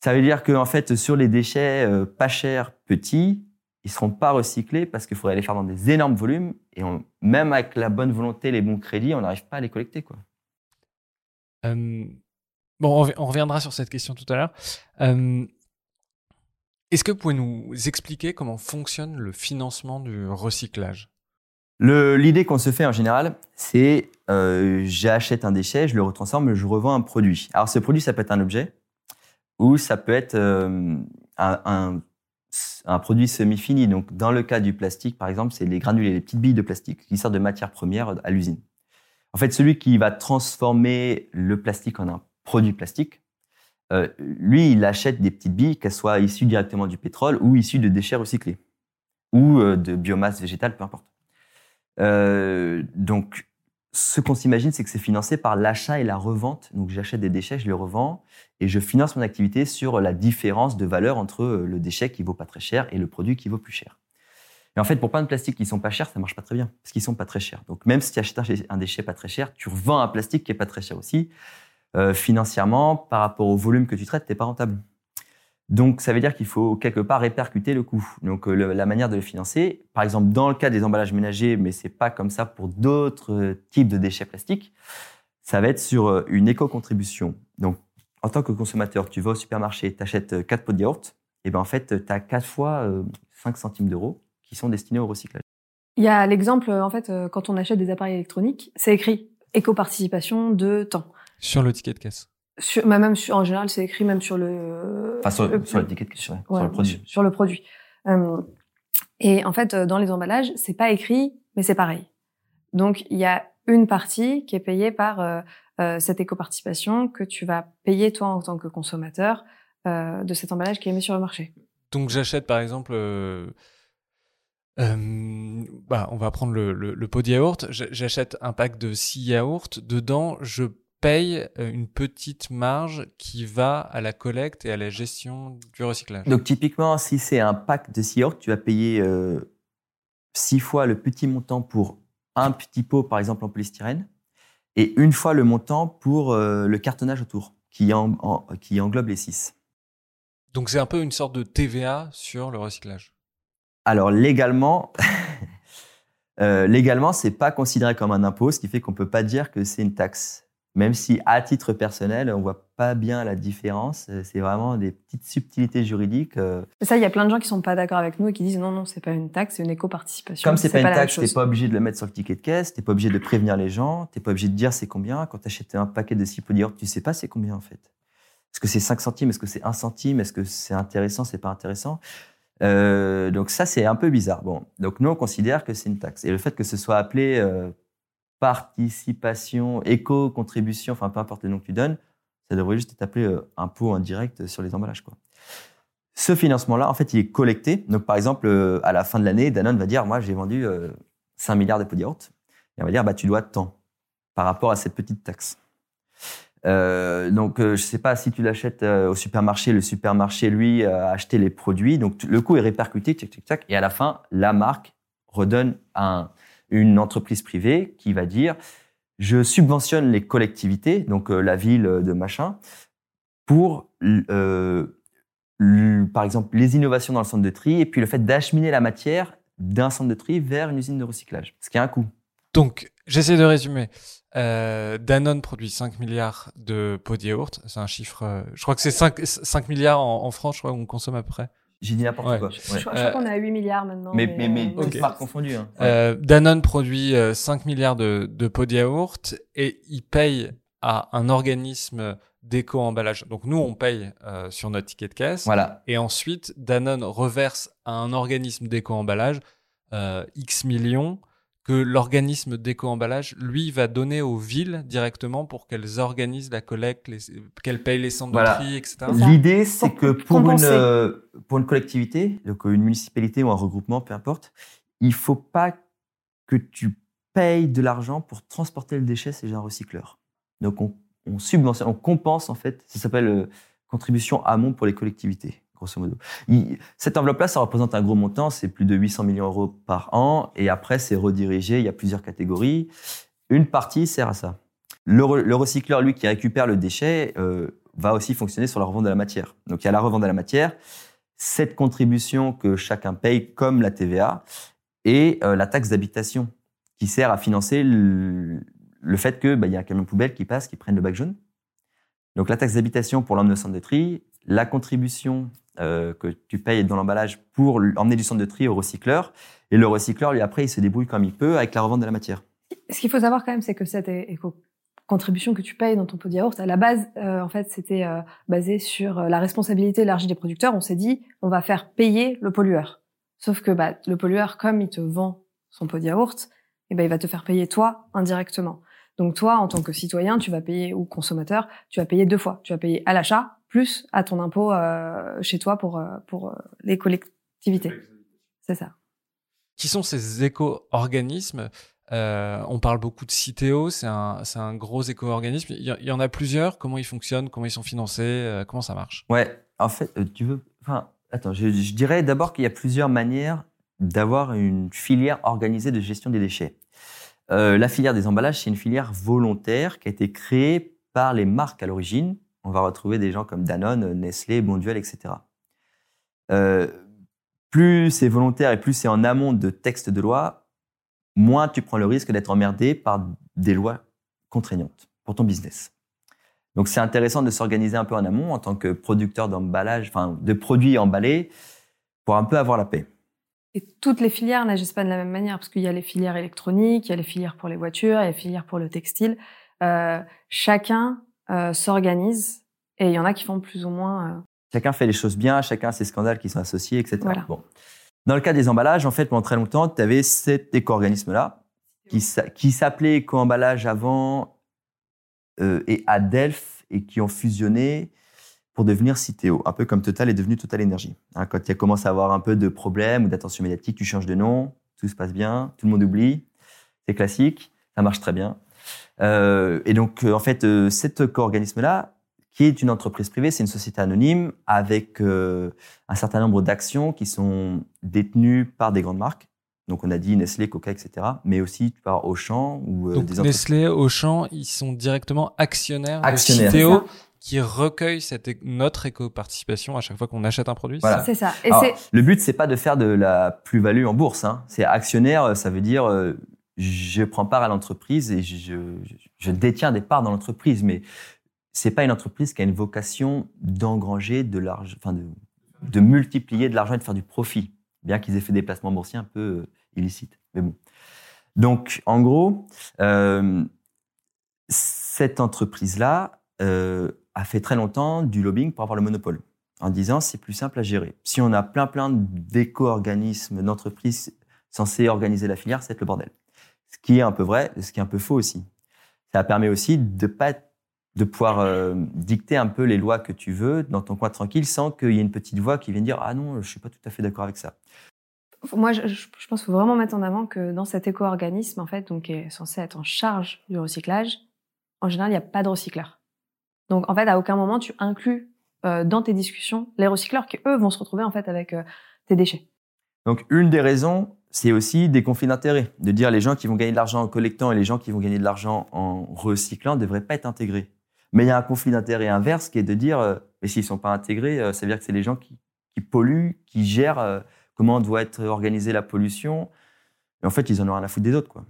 Ça veut dire qu'en fait, sur les déchets euh, pas chers, petits, ils ne seront pas recyclés parce qu'il faudrait les faire dans des énormes volumes. Et même avec la bonne volonté, les bons crédits, on n'arrive pas à les collecter. Quoi. Euh, Bon, on reviendra sur cette question tout à l'heure. Euh, est-ce que vous pouvez nous expliquer comment fonctionne le financement du recyclage? L'idée qu'on se fait en général, c'est euh, j'achète un déchet, je le retransforme, je revends un produit. Alors ce produit, ça peut être un objet ou ça peut être un, un, produit semi-fini. Donc dans le cas du plastique, par exemple, c'est les granulés, les petites billes de plastique qui sortent de matière première à l'usine. En fait, celui qui va transformer le plastique en un produit plastique, euh, lui, il achète des petites billes, qu'elles soient issues directement du pétrole ou issues de déchets recyclés ou euh, de biomasse végétale, peu importe. Euh, donc, ce qu'on s'imagine, c'est que c'est financé par l'achat et la revente. Donc j'achète des déchets, je les revends et je finance mon activité sur la différence de valeur entre le déchet qui vaut pas très cher et le produit qui vaut plus cher. Et en fait, pour plein de plastiques qui sont pas chers, ça marche pas très bien parce qu'ils sont pas très chers. Donc même si tu achètes un déchet pas très cher, tu revends un plastique qui est pas très cher aussi. Euh, financièrement, par rapport au volume que tu traites, t'es pas rentable. Donc ça veut dire qu'il faut quelque part répercuter le coût. Donc euh, la manière de le financer, par exemple dans le cas des emballages ménagers, mais c'est pas comme ça pour d'autres types de déchets plastiques, ça va être sur euh, une éco-contribution. Donc en tant que consommateur, tu vas au supermarché, tu achètes 4 pots de yaourt, et ben en fait, tu as 4 fois 5 centimes d'euros qui sont destinés au recyclage. Il y a l'exemple, en fait, euh, quand on achète des appareils électroniques, c'est écrit éco-participation de temps. Sur le ticket de caisse. Sur, bah, même sur, en général, c'est écrit même sur le. Enfin, sur, le, sur ticket de caisse, sur le produit. Sur le produit. Euh, et en fait, euh, dans les emballages, c'est pas écrit, mais c'est pareil. Donc, il y a une partie qui est payée par euh, cette éco-participation que tu vas payer toi en tant que consommateur de cet emballage qui est mis sur le marché. Donc, j'achète par exemple euh, bah, on va prendre le, le, pot de yaourt. J'achète un pack de 6 yaourts. Dedans, je paye euh, une petite marge qui va à la collecte et à la gestion du recyclage. Donc typiquement, si c'est un pack de 6 yaourts, tu vas payer euh, 6 fois le petit montant pour un petit pot, par exemple en polystyrène, et une fois le montant pour euh, le cartonnage autour, qui, en, qui englobe les 6. Donc c'est un peu une sorte de TVA sur le recyclage. Alors légalement, euh, légalement, c'est pas considéré comme un impôt, ce qui fait qu'on peut pas dire que c'est une taxe. Même si à titre personnel, on voit pas bien la différence, euh, c'est vraiment des petites subtilités juridiques. Euh. Ça, il y a plein de gens qui sont pas d'accord avec nous et qui disent non, non, c'est pas une taxe, c'est une éco-participation. Comme c'est pas, pas une taxe, t'es pas obligé de le mettre sur le ticket de caisse, t'es pas obligé de prévenir les gens, t'es pas obligé de dire c'est combien. Quand tu achètes un paquet de 6 pots tu sais pas c'est combien en fait. Est-ce que c'est 5 centimes Est-ce que c'est 1 centime Est-ce que c'est intéressant C'est pas intéressant? Euh, donc ça, c'est un peu bizarre. Bon, donc nous, on considère que c'est une taxe. Et le fait que ce soit appelé euh, participation, éco-contribution, enfin peu importe le nom que tu donnes, ça devrait juste être appelé euh, impôt indirect sur les emballages. Ce financement-là, en fait, il est collecté. Donc par exemple, euh, à la fin de l'année, Danone va dire, moi, j'ai vendu 5 milliards de pots yaourt. Et on va dire, bah, tu dois tant par rapport à cette petite taxe. Euh, donc, euh, je sais pas si tu l'achètes euh, au supermarché, le supermarché lui a acheté les produits, donc le coût est répercuté, tchac, tchac, tchac, et à la fin, la marque redonne un, une entreprise privée qui va dire je subventionne les collectivités, donc euh, la ville de machin, pour par exemple les innovations dans le centre de tri et puis le fait d'acheminer la matière d'un centre de tri vers une usine de recyclage, ce qui a un coût. Donc, j'essaie de résumer. Euh, Danone produit 5 milliards de pots de yaourt. C'est un chiffre. Euh, je crois que c'est 5, 5 milliards en, France, je crois, qu'on consomme à peu près. J'ai dit n'importe quoi. Je, crois qu'on est à 8 milliards maintenant. Mais, mais, mais, mais pas confondu. Hein. Euh, Danone produit 5 milliards de, de pots de yaourt et il paye à un organisme d'éco-emballage. Donc nous, on paye euh, sur notre ticket de caisse. Voilà. Et ensuite, Danone reverse à un organisme d'éco-emballage euh, X millions que l'organisme d'éco-emballage, lui, va donner aux villes directement pour qu'elles organisent la collecte, qu'elles payent les centres de tri, etc. L'idée, c'est que pour une, euh, pour une collectivité, donc une municipalité ou un regroupement, peu importe, il faut pas que tu payes de l'argent pour transporter le déchet chez un recycleur. Donc on, on subventionne, on compense en fait, ça s'appelle euh, contribution amont pour les collectivités cette enveloppe-là, ça représente un gros montant, c'est plus de 800 millions d'euros par an, et après, c'est redirigé, il y a plusieurs catégories. Une partie sert à ça. Le, recycleur, lui, qui récupère le déchet, euh, va aussi fonctionner sur la revente de la matière. Donc, il y a la revente de la matière, cette contribution que chacun paye, comme la TVA, et euh, la taxe d'habitation, qui sert à financer le, fait qu'il bah, y a un camion poubelle qui passe, qui prenne le bac jaune. Donc, la taxe d'habitation pour l'homme de centre de tri, la contribution euh, que tu payes dans l'emballage pour emmener du centre de tri au recycleur. Et le recycleur, lui, après, il se débrouille comme il peut avec la revente de la matière. Ce qu'il faut savoir quand même, c'est que cette éco-contribution que tu payes dans ton pot de yaourt, à la base, euh, en fait, c'était euh, basé sur la responsabilité élargie des producteurs. On s'est dit, on va faire payer le pollueur. Sauf que bah, le pollueur, comme il te vend son pot de yaourt, eh ben, il va te faire payer toi indirectement. Donc toi, en tant que citoyen, tu vas payer, ou consommateur, tu vas payer deux fois. Tu vas payer à l'achat plus à ton impôt euh, chez toi pour, euh, pour euh, les collectivités. C'est ça. Qui sont ces éco-organismes? Euh, on parle beaucoup de Citeo, c'est un, c'est un gros éco-organisme. Il y, en a plusieurs. Comment ils fonctionnent? Comment ils sont financés? Euh, Comment ça marche? Ouais, en fait, tu veux. Enfin, attends, je, dirais d'abord qu'il y a plusieurs manières d'avoir une filière organisée de gestion des déchets. la filière des emballages, c'est une filière volontaire qui a été créée par les marques à l'origine. On va retrouver des gens comme Danone, Nestlé, Bonduel, etc. plus c'est volontaire et plus c'est en amont de textes de loi, moins tu prends le risque d'être emmerdé par des lois contraignantes pour ton business. Donc c'est intéressant de s'organiser un peu en amont en tant que producteur d'emballage, enfin de produits emballés, pour un peu avoir la paix. Et toutes les filières n'agissent pas de la même manière, parce qu'il y a les filières électroniques, il y a les filières pour les voitures, il y a les filières pour le textile. Euh, chacun euh, s'organise et il y en a qui font plus ou moins. Euh... Chacun fait les choses bien, chacun a ses scandales qui sont associés, etc. Bon. Dans le cas des emballages, en fait, pendant très longtemps, tu avais cet éco-organisme-là qui, s'appelait éco-emballage avant euh, et Adelph et qui ont fusionné pour devenir Citeo, un peu comme Total est devenu Total Energy. Hein, quand tu commences à avoir un peu de problèmes ou d'attention médiatique, tu changes de nom, tout se passe bien, tout le monde oublie, c'est classique, ça marche très bien. Euh, et donc, euh, en fait, cet éco-organisme-là, qui est une entreprise privée, c'est une société anonyme avec euh, un certain nombre d'actions qui sont détenues par des grandes marques. Donc on a dit Nestlé, Coca, etc. Mais aussi par Auchan ou euh, Donc, des Nestlé, Auchan, ils sont directement actionnaires, actionnaires. de Citeo qui recueille cette, notre éco-participation à chaque fois qu'on achète un produit. Voilà. C'est ça. Et le but, c'est pas de faire de la plus-value en bourse. Hein. C'est actionnaire, ça veut dire euh, je prends part à l'entreprise et je, détiens des parts dans l'entreprise, mais c'est pas une entreprise qui a une vocation d'engranger de l'argent, enfin de, de, multiplier de l'argent et de faire du profit, bien qu'ils aient fait des placements boursiers un peu euh, illicites. Mais bon. Donc, en gros, euh, cette entreprise-là euh, a fait très longtemps du lobbying pour avoir le monopole, en disant c'est plus simple à gérer. Si on a plein plein d'éco-organismes, d'entreprises censés organiser la filière, c'est le bordel. Ce qui est un peu vrai, ce qui est un peu faux aussi. Ça permet aussi de pas de pouvoir euh, dicter un peu les lois que tu veux dans ton coin tranquille sans qu'il y ait une petite voix qui vienne dire ah non je suis pas tout à fait d'accord avec ça. Moi je, je pense qu'il faut vraiment mettre en avant que dans cet éco-organisme en fait donc qui est censé être en charge du recyclage en général il n'y a pas de recycleurs. Donc en fait à aucun moment tu inclus euh, dans tes discussions les recycleurs qui eux vont se retrouver en fait avec euh, tes déchets. Donc une des raisons c'est aussi des conflits d'intérêts. De dire les gens qui vont gagner de l'argent en collectant et les gens qui vont gagner de l'argent en recyclant ne devraient pas être intégrés. Mais il y a un conflit d'intérêt inverse qui est de dire, euh, mais s'ils sont pas intégrés, euh, ça veut dire que c'est les gens qui, qui, polluent, qui gèrent euh, comment doit être organisée la pollution. Et en fait, ils en ont rien à foutre des autres, quoi.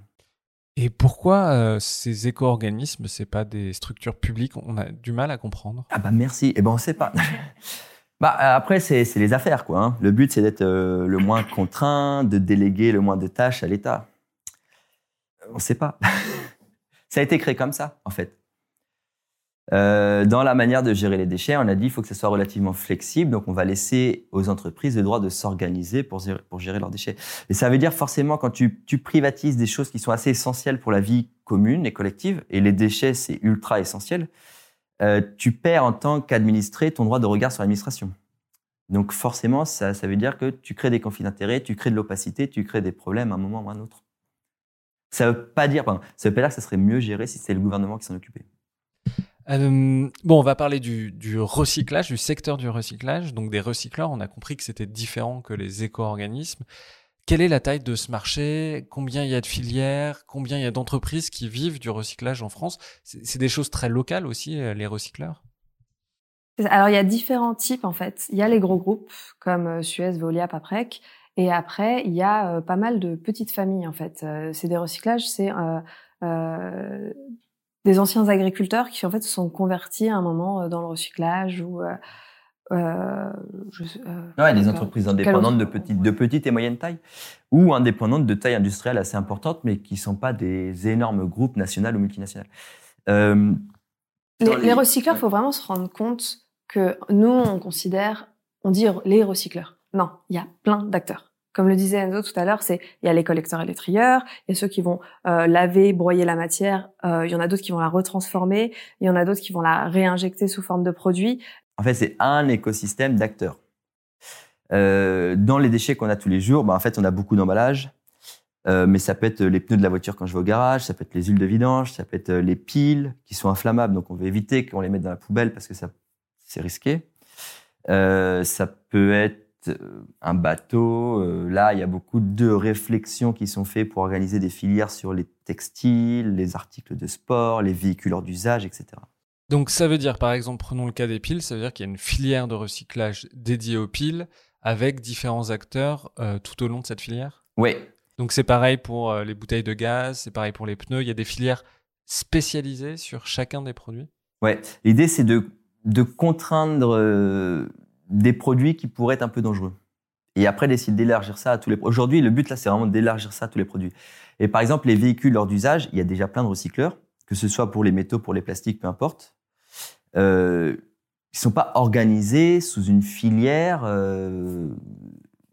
Et pourquoi ces éco-organismes, c'est pas des structures publiques? On a du mal à comprendre. Ah bah merci. Eh ben on sait pas. bah après c'est les affaires quoi. Hein. Le but c'est d'être le moins contraint, de déléguer le moins de tâches à l'État. On sait pas. ça a été créé comme ça en fait. Euh, dans la manière de gérer les déchets, on a dit qu'il faut que ce soit relativement flexible, donc on va laisser aux entreprises le droit de s'organiser pour, pour, gérer leurs déchets. Et ça veut dire forcément quand tu, tu, privatises des choses qui sont assez essentielles pour la vie commune et collective, et les déchets c'est ultra essentiel, euh, tu perds en tant qu'administré ton droit de regard sur l'administration. Donc forcément, ça, ça veut dire que tu crées des conflits d'intérêts, tu crées de l'opacité, tu crées des problèmes à un moment ou à un autre. Ça veut pas dire, ça veut pas dire que ça serait mieux géré si c'est le gouvernement qui s'en occupait. Euh, bon, on va parler du, recyclage, du secteur du recyclage. Donc des recycleurs, on a compris que c'était différent que les éco-organismes. Quelle est la taille de ce marché? Combien il y a de filières? Combien il y a d'entreprises qui vivent du recyclage en France? C'est des choses très locales aussi, euh, les recycleurs? Alors il y a différents types en fait. Il y a les gros groupes comme euh, Suez, Veolia, Paprec. Et après, il y a pas mal de petites familles en fait. c'est des recyclages, c'est des anciens agriculteurs qui en fait se sont convertis à un moment euh, dans le recyclage ou euh, euh, je, euh, ouais, des entreprises indépendantes de petite, de petite et moyenne taille ou indépendantes de taille industrielle assez importante mais qui sont pas des énormes groupes nationaux ou multinationaux. Euh, les, les, recycleurs, il faut vraiment se rendre compte que nous, on considère, on dit les recycleurs. Non, il y a plein d'acteurs. Comme le disait Enzo tout à l'heure, c'est il y a les collecteurs et les trieurs, il y a ceux qui vont laver, broyer la matière, il y en a d'autres qui vont la retransformer, il y en a d'autres qui vont la réinjecter sous forme de produits. En fait, c'est un écosystème d'acteurs. Euh, dans les déchets qu'on a tous les jours, bah, en fait, on a beaucoup d'emballages. Euh, mais ça peut être les pneus de la voiture quand je vais au garage, ça peut être les huiles de vidange, ça peut être les piles qui sont inflammables, donc on veut éviter qu'on les mette dans la poubelle parce que ça c'est risqué. Euh, ça peut être euh, un bateau. Euh, là, il y a beaucoup de réflexions qui sont faites pour organiser des filières sur les textiles, les articles de sport, les véhicules hors d'usage, etc. Donc ça veut dire, par exemple, prenons le cas des piles, ça veut dire qu'il y a une filière de recyclage dédiée aux piles avec différents acteurs tout au long de cette filière? Oui. Donc c'est pareil pour les bouteilles de gaz, c'est pareil pour les pneus, il y a des filières spécialisées sur chacun des produits? Ouais, l'idée c'est de de contraindre euh, des produits qui pourraient être un peu dangereux. Et après, d'essayer d'élargir ça à tous les Aujourd'hui, le but, là, c'est vraiment d'élargir ça à tous les produits. Et par exemple, les véhicules lors d'usage, il y a déjà plein de recycleurs, que ce soit pour les métaux, pour les plastiques, peu importe. Euh, ils sont pas organisés sous une filière euh,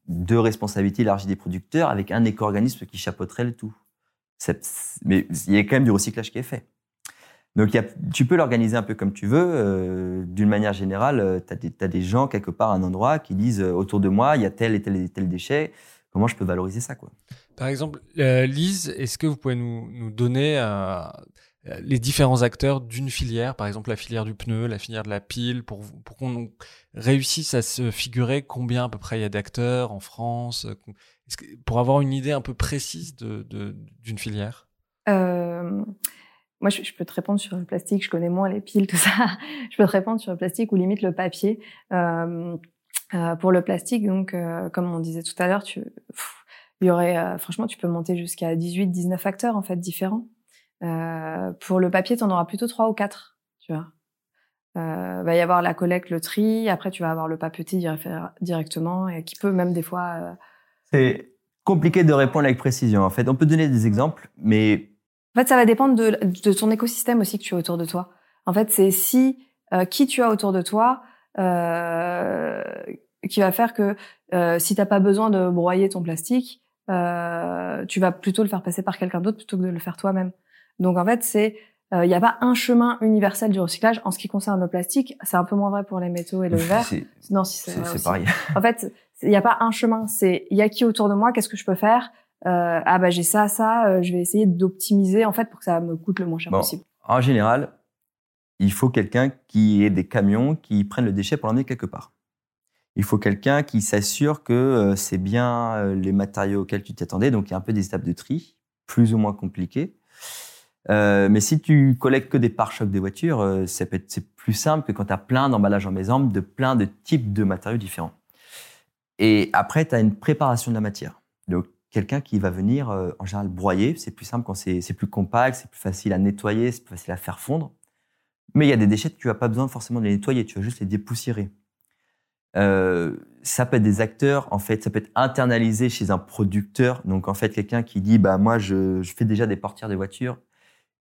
de responsabilité élargie des producteurs avec un éco-organisme qui chapeauterait le tout. Mais il y a quand même du recyclage qui est fait. Donc, tu peux l'organiser un peu comme tu veux. Euh, d'une manière générale, euh, tu as, des gens quelque part à un endroit qui disent autour de moi, il y a tel et tel et tel déchet. Comment je peux valoriser ça quoi? Par exemple, Lise, est-ce que vous pouvez nous, nous donner les différents acteurs d'une filière, par exemple la filière du pneu, la filière de la pile, pour, pour qu'on réussisse à se figurer combien à peu près il y a d'acteurs en France, pour avoir une idée un peu précise d'une de, d'une filière? Moi, je, peux te répondre sur le plastique. Je connais moins les piles, tout ça. je peux te répondre sur le plastique ou limite le papier. Euh, euh, pour le plastique, donc, euh, comme on disait tout à l'heure, tu, y aurait, euh, franchement, tu peux monter jusqu'à 18, 19 acteurs en fait différents. Euh, pour le papier, tu en auras plutôt trois ou quatre, tu vois. Euh, va y avoir la collecte, le tri. Après, tu vas avoir le papeterie directement et qui peut même des fois. C'est compliqué de répondre avec précision. En fait, on peut donner des exemples, mais en fait, ça va dépendre de, de ton écosystème aussi que tu as autour de toi. En fait, c'est si euh, qui tu as autour de toi euh, qui va faire que euh, si t'as pas besoin de broyer ton plastique, euh, tu vas plutôt le faire passer par quelqu'un d'autre plutôt que de le faire toi-même. Donc en fait, c'est il euh, n'y a pas un chemin universel du recyclage en ce qui concerne le plastique. C'est un peu moins vrai pour les métaux et le verre. Non, si c'est pareil. En fait, il n'y a pas un chemin. C'est il y a qui autour de moi, qu'est-ce que je peux faire? Euh, ah bah j'ai ça, ça, euh, je vais essayer d'optimiser en fait pour que ça me coûte le moins cher possible. En général, il faut quelqu'un qui ait des camions qui prennent le déchet pour l'emmener quelque part. Il faut quelqu'un qui s'assure que euh, c'est bien les matériaux auxquels tu t'attendais, donc il y a un peu des étapes de tri, plus ou moins compliquées. Mais si tu collectes que des pare-chocs des voitures, c'est plus simple que quand tu as plein d'emballages en maison, de plein de types de matériaux différents. Et après, tu as une préparation de la matière. Donc, quelqu'un qui va venir euh, en général broyer. C'est plus simple quand c'est plus compact, c'est plus facile à nettoyer, c'est plus facile à faire fondre. Mais il y a des déchets que tu n'as pas besoin forcément de les nettoyer, tu vas juste les dépoussiérer. Euh, ça peut être des acteurs, en fait, ça peut être internalisé chez un producteur. Donc en fait, quelqu'un qui dit, bah moi je, je fais déjà des portières de voitures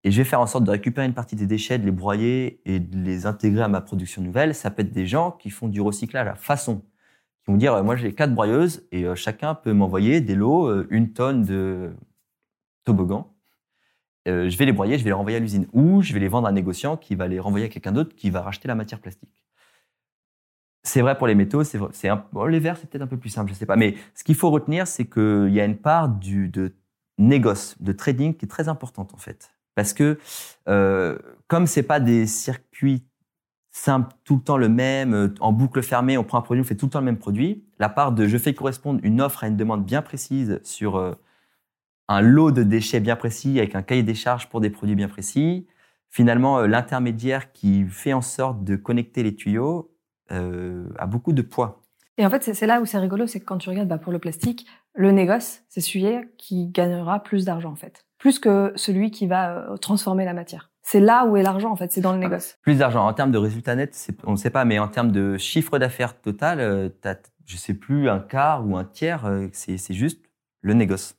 et je vais faire en sorte de récupérer une partie des déchets, de les broyer et de les intégrer à ma production nouvelle. Ça peut être des gens qui font du recyclage à façon qui vont dire euh, moi j'ai quatre broyeuses et euh, chacun peut m'envoyer des lots, euh, une tonne de toboggan. je vais les broyer, je vais les renvoyer à l'usine ou je vais les vendre à un négociant qui va les renvoyer à quelqu'un d'autre qui va racheter la matière plastique. C'est vrai pour les métaux, c'est les verres c'est peut-être un peu plus simple, je sais pas. Mais ce qu'il faut retenir, c'est qu'il y a une part du, de négoce, de trading qui est très importante en fait, parce que euh, comme c'est pas des circuits simple, tout le temps le même, euh, en boucle fermée, on prend un produit, on fait tout le temps le même produit. La part de je fais correspondre une offre à une demande bien précise sur euh, un lot de déchets bien précis avec un cahier des charges pour des produits bien précis. Finalement, euh, l'intermédiaire qui fait en sorte de connecter les tuyaux a beaucoup de poids. Et en fait, c'est là où c'est rigolo, c'est que quand tu regardes bah, pour le plastique, le négoce, c'est celui qui gagnera plus d'argent en fait, plus que celui qui va transformer la matière c'est là où est l'argent en fait, c'est dans le négoce. Plus d'argent en termes de résultats nets, on ne sait pas, mais en termes de chiffre d'affaires total, euh, as, je sais plus un quart ou un tiers, euh, c'est juste le négoce.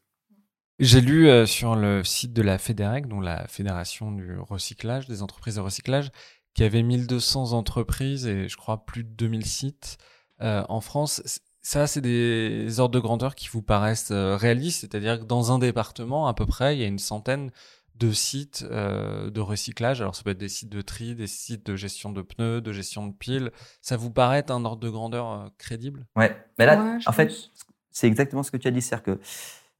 J'ai lu euh, sur le site de la FEDEREC, donc la Fédération du recyclage, des entreprises de recyclage, qu'il y avait 1200 entreprises et je crois plus de 2000 sites en France. Ça, c'est des ordres de grandeur qui vous paraissent réalistes, c'est-à-dire que dans un département, à peu près, il y a une centaine de sites euh, de recyclage. Alors, ça peut être des sites de tri, des sites de gestion de pneus, de gestion de piles. Ça vous paraît un ordre de grandeur euh, crédible? Ouais, mais là, en fait, c'est exactement ce que tu as dit. C'est-à-dire que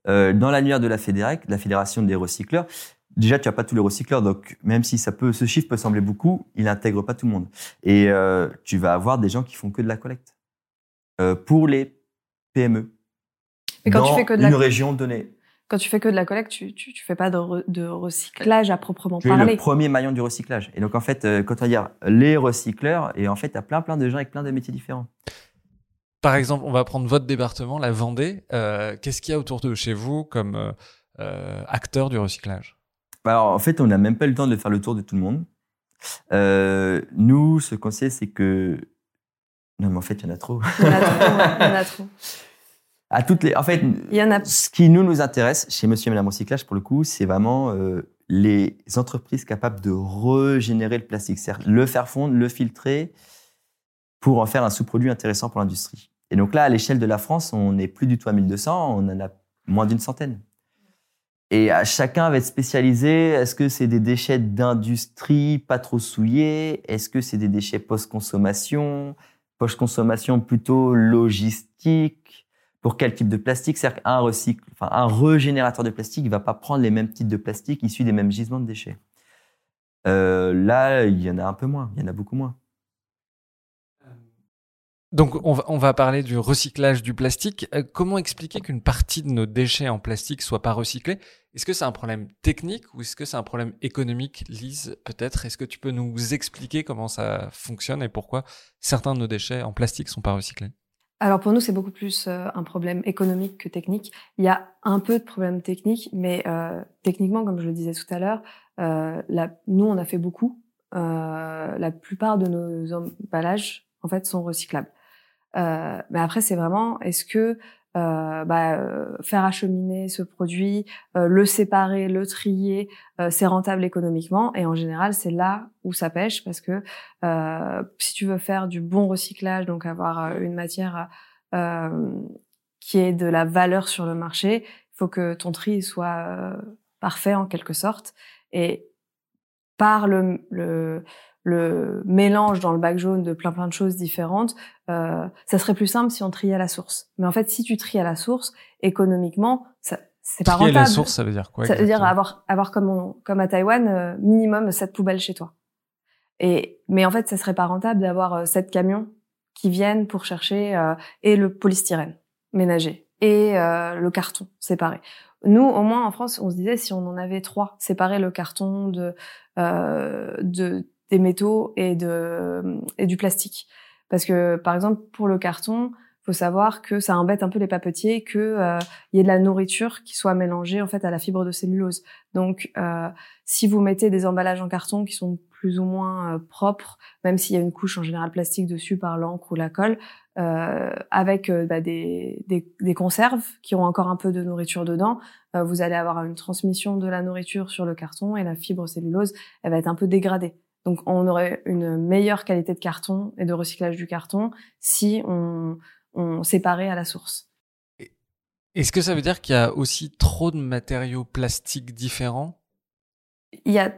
euh, dans l'annuaire de la FEDEREC, la Fédération des recycleurs, déjà tu n'as pas tous les recycleurs, donc même si ça peut, ce chiffre peut sembler beaucoup, il n'intègre pas tout le monde. Et euh, tu vas avoir des gens qui font que de la collecte euh, pour les PME. Mais quand dans tu fais que de une la région donnée. quand tu fais que de la collecte, tu tu, tu fais pas de, re- de recyclage à proprement Tu es le parler. premier maillon du recyclage. Et donc en fait, euh, quand on dire les recycleurs, et en fait, tu as plein plein de gens avec plein de métiers différents. Par exemple, on va prendre votre département, la Vendée. Euh, Qu'est-ce qu'il y a autour de chez vous comme euh, euh, acteur du recyclage? Alors, en fait, on n'a même pas eu le temps de faire le tour de tout le monde. Euh, nous, ce qu'on sait, c'est que. Non, mais en fait, il y en a trop. Il y en a trop. ouais, il y en a trop. À toutes les. En fait, Il y en a. ce qui nous nous intéresse chez Monsieur et Madame Recyclage, pour le coup, c'est vraiment euh, les entreprises capables de régénérer le plastique, c'est-à-dire le faire fondre, le filtrer, pour en faire un sous-produit intéressant pour l'industrie. Et donc là, à l'échelle de la France, on n'est plus du tout à 1200, on en a moins d'une centaine. Et à chacun va être spécialisé. Est-ce que c'est des déchets d'industrie pas trop souillés? Est-ce que c'est des déchets post-consommation? Post-consommation plutôt logistique Pour quel type de plastique? C'est-à-dire qu'un recycle, enfin un régénérateur de plastique, il va pas prendre les mêmes types de plastique issus des mêmes gisements de déchets. Euh, là, il y en a un peu moins. Il y en a beaucoup moins. Donc, on va, parler du recyclage du plastique. Euh, comment expliquer qu'une partie de nos déchets en plastique soit pas recyclés Est-ce que c'est un problème technique ou est-ce que c'est un problème économique? Lise, peut-être. Est-ce que tu peux nous expliquer comment ça fonctionne et pourquoi certains de nos déchets en plastique sont pas recyclés? Alors pour nous, c'est beaucoup plus euh, un problème économique que technique. Il y a un peu de problème technique, mais euh, techniquement, comme je le disais tout à l'heure, euh, nous, on a fait beaucoup. La plupart de nos emballages, en fait, sont recyclables. Euh, mais après, c'est vraiment, est-ce que euh, bah, euh, faire acheminer ce produit, euh, le séparer, le trier, euh, c'est rentable économiquement? Et en général, c'est là où ça pêche parce que euh, si tu veux faire du bon recyclage, donc avoir une matière qui ait de la valeur sur le marché, il faut que ton tri soit parfait en quelque sorte. Et par le, le, le mélange dans le bac jaune de plein plein de choses différentes, euh, ça serait plus simple si on triait à la source. Mais en fait, si tu tries à la source, économiquement, ça, c'est pas Trier rentable. la source, ça veut dire quoi Ça veut dire avoir, avoir comme, on- comme à Taïwan, euh, minimum sept poubelles chez toi. Et, mais en fait, ça serait pas rentable d'avoir euh, sept camions qui viennent pour chercher euh, et le polystyrène ménager et euh, le carton séparé. Nous, au moins en France, on se disait si on en avait trois, séparer le carton de, euh, de des métaux et de et du plastique. Parce que par exemple pour le carton, faut savoir que ça embête un peu les papetiers que euh, y ait de la nourriture qui soit mélangée en fait à la fibre de cellulose. Donc euh, si vous mettez des emballages en carton qui sont plus ou moins euh, propres, même s'il y a une couche en général plastique dessus par l'encre ou la colle, euh, avec euh, bah, des, des, des conserves qui ont encore un peu de nourriture dedans, vous allez avoir une transmission de la nourriture sur le carton et la fibre cellulose, elle va être un peu dégradée. Donc on aurait une meilleure qualité de carton et de recyclage du carton si on, on séparait à la source. Est-ce que ça veut dire qu'il y a aussi trop de matériaux plastiques différents? Il y a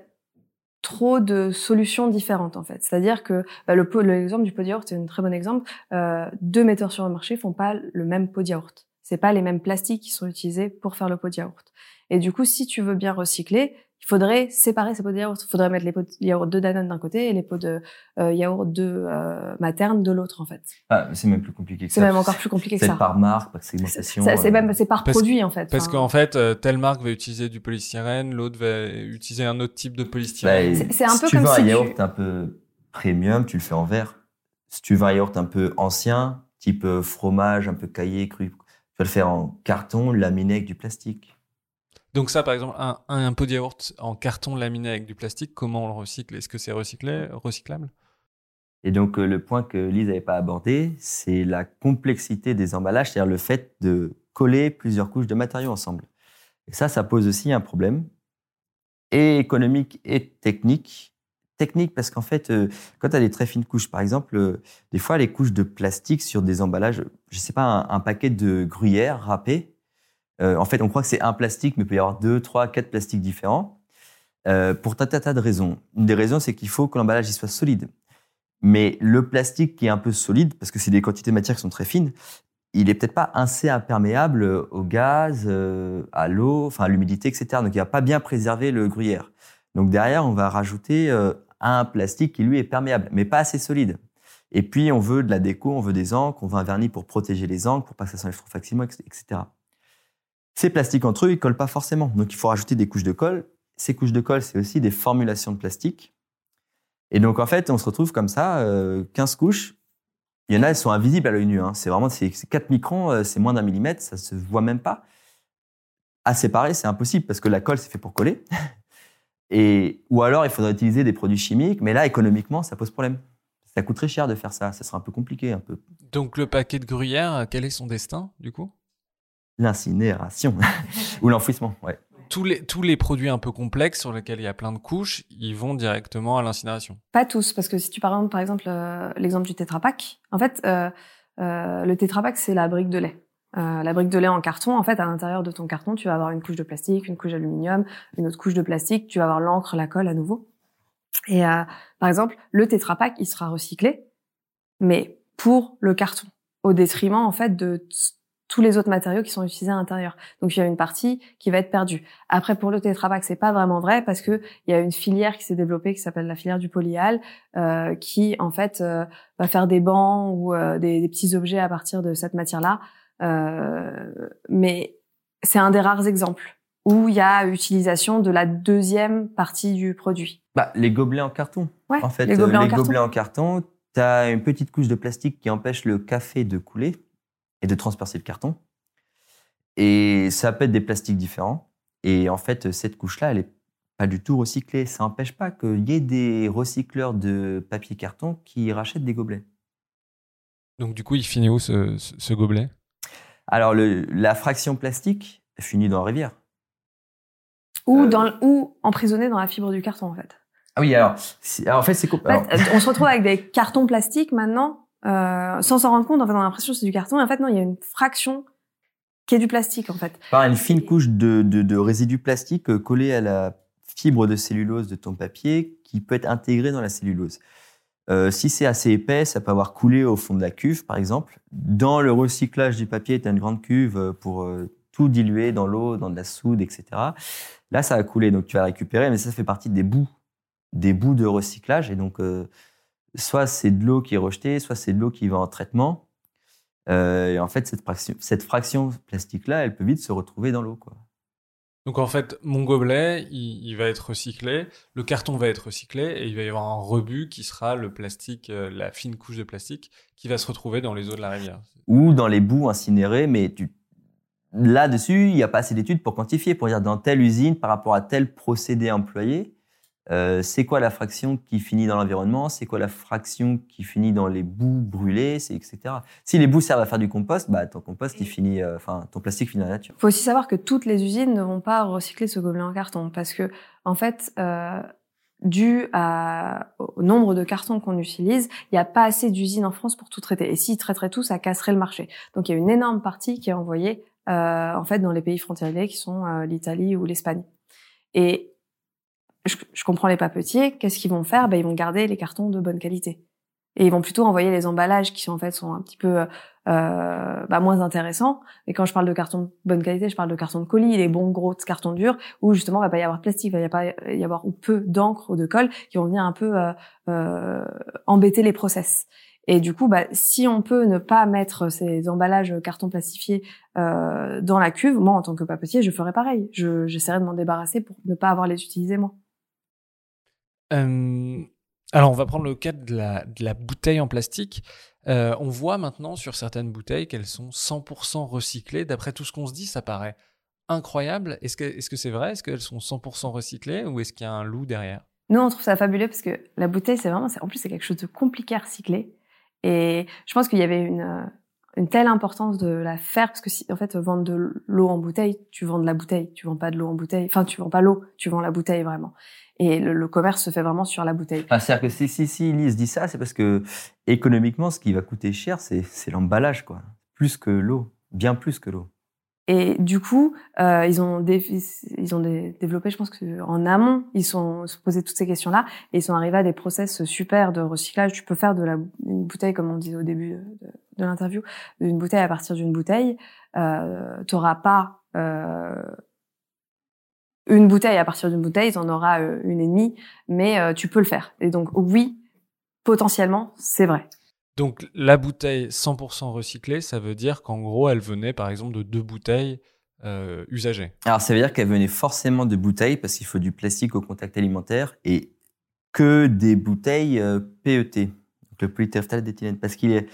trop de solutions différentes en fait. C'est-à-dire que bah, le pot- l'exemple du pot de yaourt c'est un très bon exemple. Euh, deux metteurs sur le marché font pas le même pot de yaourt. C'est pas les mêmes plastiques qui sont utilisés pour faire le pot de yaourt. Et du coup, si tu veux bien recycler, faudrait séparer ces pots de yaourt. Il faudrait mettre les pots de yaourt de Danone d'un côté et les pots de euh, yaourt de euh, materne de l'autre en fait. Ah, c'est même plus compliqué que C'est ça. même encore plus compliqué que C'est ça. par marque, par segmentation. C'est euh, même c'est par Parce- produit en fait. Parce Enfin, qu'en fait, euh, telle marque va utiliser du polystyrène, l'autre va utiliser un autre type de Bah, polystyrène. C'est- c'est un si peu tu comme veux si un tu- yaourt un peu premium, tu le fais en verre. Si tu veux un yaourt un peu ancien, type euh, fromage, un peu caillé, cru, tu vas le faire en carton, laminé avec du plastique. Donc ça, par exemple, un, pot de yaourt en carton laminé avec du plastique, comment on le recycle? Est-ce que c'est recyclé, recyclable? Et donc, euh, le point que Lise n'avait pas abordé, c'est la complexité des emballages, c'est-à-dire le fait de coller plusieurs couches de matériaux ensemble. Et ça, ça pose aussi un problème, et économique et technique. Technique parce qu'en fait, euh, quand tu as des très fines couches, par exemple, euh, des fois, les couches de plastique sur des emballages, je sais pas, un, un paquet de gruyère râpé, euh, en fait, on croit que c'est un plastique, mais il peut y avoir deux, trois, quatre plastiques différents. Euh, pour tas, tas, de raisons. Une des raisons, c'est qu'il faut que l'emballage soit solide. Mais le plastique qui est un peu solide, parce que c'est des quantités de matière qui sont très fines, il est peut-être pas assez imperméable au gaz, euh, à l'eau, enfin à l'humidité, etc. Donc il va pas bien préserver le gruyère. Donc derrière, on va rajouter euh, un plastique qui lui est perméable, mais pas assez solide. Et puis on veut de la déco, on veut des encres, on veut un vernis pour protéger les encres, pour pas que ça s'enlève trop facilement, etc. Ces plastiques entre eux, ils collent pas forcément. Donc il faut rajouter des couches de colle. Ces couches de colle, c'est aussi des formulations de plastique. Et donc en fait, on se retrouve comme ça, 15 couches il y en a, elles sont invisibles à l'œil nu. Hein. C'est vraiment c'est 4 microns, euh, c'est moins d'un millimètre, ça se voit même pas. À séparer, c'est impossible parce que la colle, c'est fait pour coller. Et, ou alors, il faudrait utiliser des produits chimiques, mais là, économiquement, ça pose problème. Ça coûte très cher de faire ça, ça sera un peu compliqué. un peu. Donc le paquet de gruyère, quel est son destin, du coup? L'incinération ou l'enfouissement, ouais tous les, tous les produits un peu complexes sur lesquels il y a plein de couches, ils vont directement à l'incinération Pas tous, parce que si tu parles par exemple euh, l'exemple du Tetra Pak, en fait, euh, euh, le Tetra Pak, c'est la brique de lait. Euh, la brique de lait en carton, en fait, à l'intérieur de ton carton, tu vas avoir une couche de plastique, une couche d'aluminium, une autre couche de plastique, tu vas avoir l'encre, la colle à nouveau. Et euh, par exemple, le Tetra Pak, il sera recyclé, mais pour le carton, au détriment en fait de tous les autres matériaux qui sont utilisés à l'intérieur. Donc il y a une partie qui va être perdue. Après pour le Tetra Pak, c'est pas vraiment vrai parce que il y a une filière qui s'est développée qui s'appelle la filière du polyal euh, qui en fait euh, va faire des bancs ou euh, des, des, petits objets à partir de cette matière-là. Euh, mais c'est un des rares exemples où il y a utilisation de la deuxième partie du produit. Bah, les gobelets en carton. Ouais, en fait, les gobelets, les en, gobelets carton. en carton, tu as une petite couche de plastique qui empêche le café de couler et de transpercer le carton. Et ça peut être des plastiques différents. Et en fait, cette couche-là, elle est pas du tout recyclée. Ça n'empêche pas qu'il y ait des recycleurs de papier carton qui rachètent des gobelets. Donc du coup, il finit où ce, gobelet? Alors, le, la fraction plastique finit dans la rivière. Ou, euh... dans, ou emprisonné dans la fibre du carton, en fait. Ah oui, alors, alors en fait, c'est... En fait, on se retrouve avec des cartons plastiques maintenant euh, sans s'en rendre compte, en fait, on a l'impression que c'est du carton. Et en fait, non, il y a une fraction qui est du plastique, en fait. Par une fine couche de, résidus plastiques euh, collés à la fibre de cellulose de ton papier qui peut être intégrée dans la cellulose. Euh, si c'est assez épais, ça peut avoir coulé au fond de la cuve, par exemple. Dans le recyclage du papier, tu as une grande cuve pour tout diluer dans l'eau, dans de la soude, etc. Là, ça a coulé, donc tu vas récupérer, mais ça fait partie des bouts, des bouts de recyclage. Et donc, soit c'est de l'eau qui est rejetée, soit c'est de l'eau qui va en traitement. Euh, et en fait, cette fraction, cette fraction plastique-là, elle peut vite se retrouver dans l'eau. Quoi. Donc en fait, mon gobelet, il, il, va être recyclé, le carton va être recyclé, et il va y avoir un rebut qui sera le plastique, euh, la fine couche de plastique, qui va se retrouver dans les eaux de la rivière. Ou dans les bouts incinérés, mais tu... là-dessus, il n'y a pas assez d'études pour quantifier, pour dire dans telle usine, par rapport à tel procédé employé, euh, c'est quoi la fraction qui finit dans l'environnement, c'est quoi la fraction qui finit dans les bouts brûlés, c'est etc. Si les bouts servent à faire du compost, bah ton compost il finit, enfin euh, ton plastique finit dans la nature. Il faut aussi savoir que toutes les usines ne vont pas recycler ce gobelet en carton parce que en fait, euh, dû à, au nombre de cartons qu'on utilise, il n'y a pas assez d'usines en France pour tout traiter. Et s'ils traiteraient tout, ça casserait le marché. Donc il y a une énorme partie qui est envoyée euh, en fait dans les pays frontaliers qui sont l'Italie ou l'Espagne. Et je, je, comprends les papetiers. Qu'est-ce qu'ils vont faire? Ben, Ils vont garder les cartons de bonne qualité. Et ils vont plutôt envoyer les emballages qui, en fait, sont un petit peu euh, bah, moins intéressants. Et quand je parle de carton de bonne qualité, je parle de carton de colis, les bons gros cartons durs, où justement, il va pas y avoir de plastique, il va pas y avoir ou peu d'encre ou de colle qui vont venir un peu euh, euh, embêter les process. Et du coup, bah, si on peut ne pas mettre ces emballages carton plastifiés euh, dans la cuve, moi, en tant que papetier, je ferais pareil. Je, j'essaierais de m'en débarrasser pour ne pas avoir les utiliser moi. Alors, on va prendre le cas de la, bouteille en plastique. Euh, on voit maintenant sur certaines bouteilles qu'elles sont 100% recyclées. D'après tout ce qu'on se dit, ça paraît incroyable. Est-ce que c'est vrai? Est-ce qu'elles sont 100% recyclées ou est-ce qu'il y a un loup derrière? Nous, on trouve ça fabuleux parce que la bouteille, c'est vraiment, en plus, c'est quelque chose de compliqué à recycler. Et je pense qu'il y avait une, une telle importance de la faire parce que si en fait vendre de l'eau en bouteille, tu vends de la bouteille, tu vends pas de l'eau en bouteille. Enfin, tu vends pas l'eau, tu vends la bouteille vraiment. Et le, le, commerce se fait vraiment sur la bouteille. Ah, C'est-à-dire que si, si, si Lise dit ça, c'est parce que économiquement, ce qui va coûter cher, c'est, c'est l'emballage, quoi. Plus que l'eau. Bien plus que l'eau. Et du coup, euh, ils ont, dé ils ont dé développé, je pense que en amont, ils sont se posé toutes ces questions-là et ils sont arrivés à des process super de recyclage. Tu peux faire de la une bouteille, comme on disait au début de, de l'interview, d'une bouteille à partir d'une bouteille, euh, t'auras pas euh, une bouteille à partir d'une bouteille, t'en auras euh, une et demie, mais euh, tu peux le faire. Et donc oui, potentiellement, c'est vrai. Donc la bouteille 100% recyclée, ça veut dire qu'en gros, elle venait par exemple de deux bouteilles euh, usagées. Alors ça veut dire qu'elle venait forcément de bouteilles parce qu'il faut du plastique au contact alimentaire et que des bouteilles euh, PET, donc le polytéréphtalate d'éthylène, parce qu'il est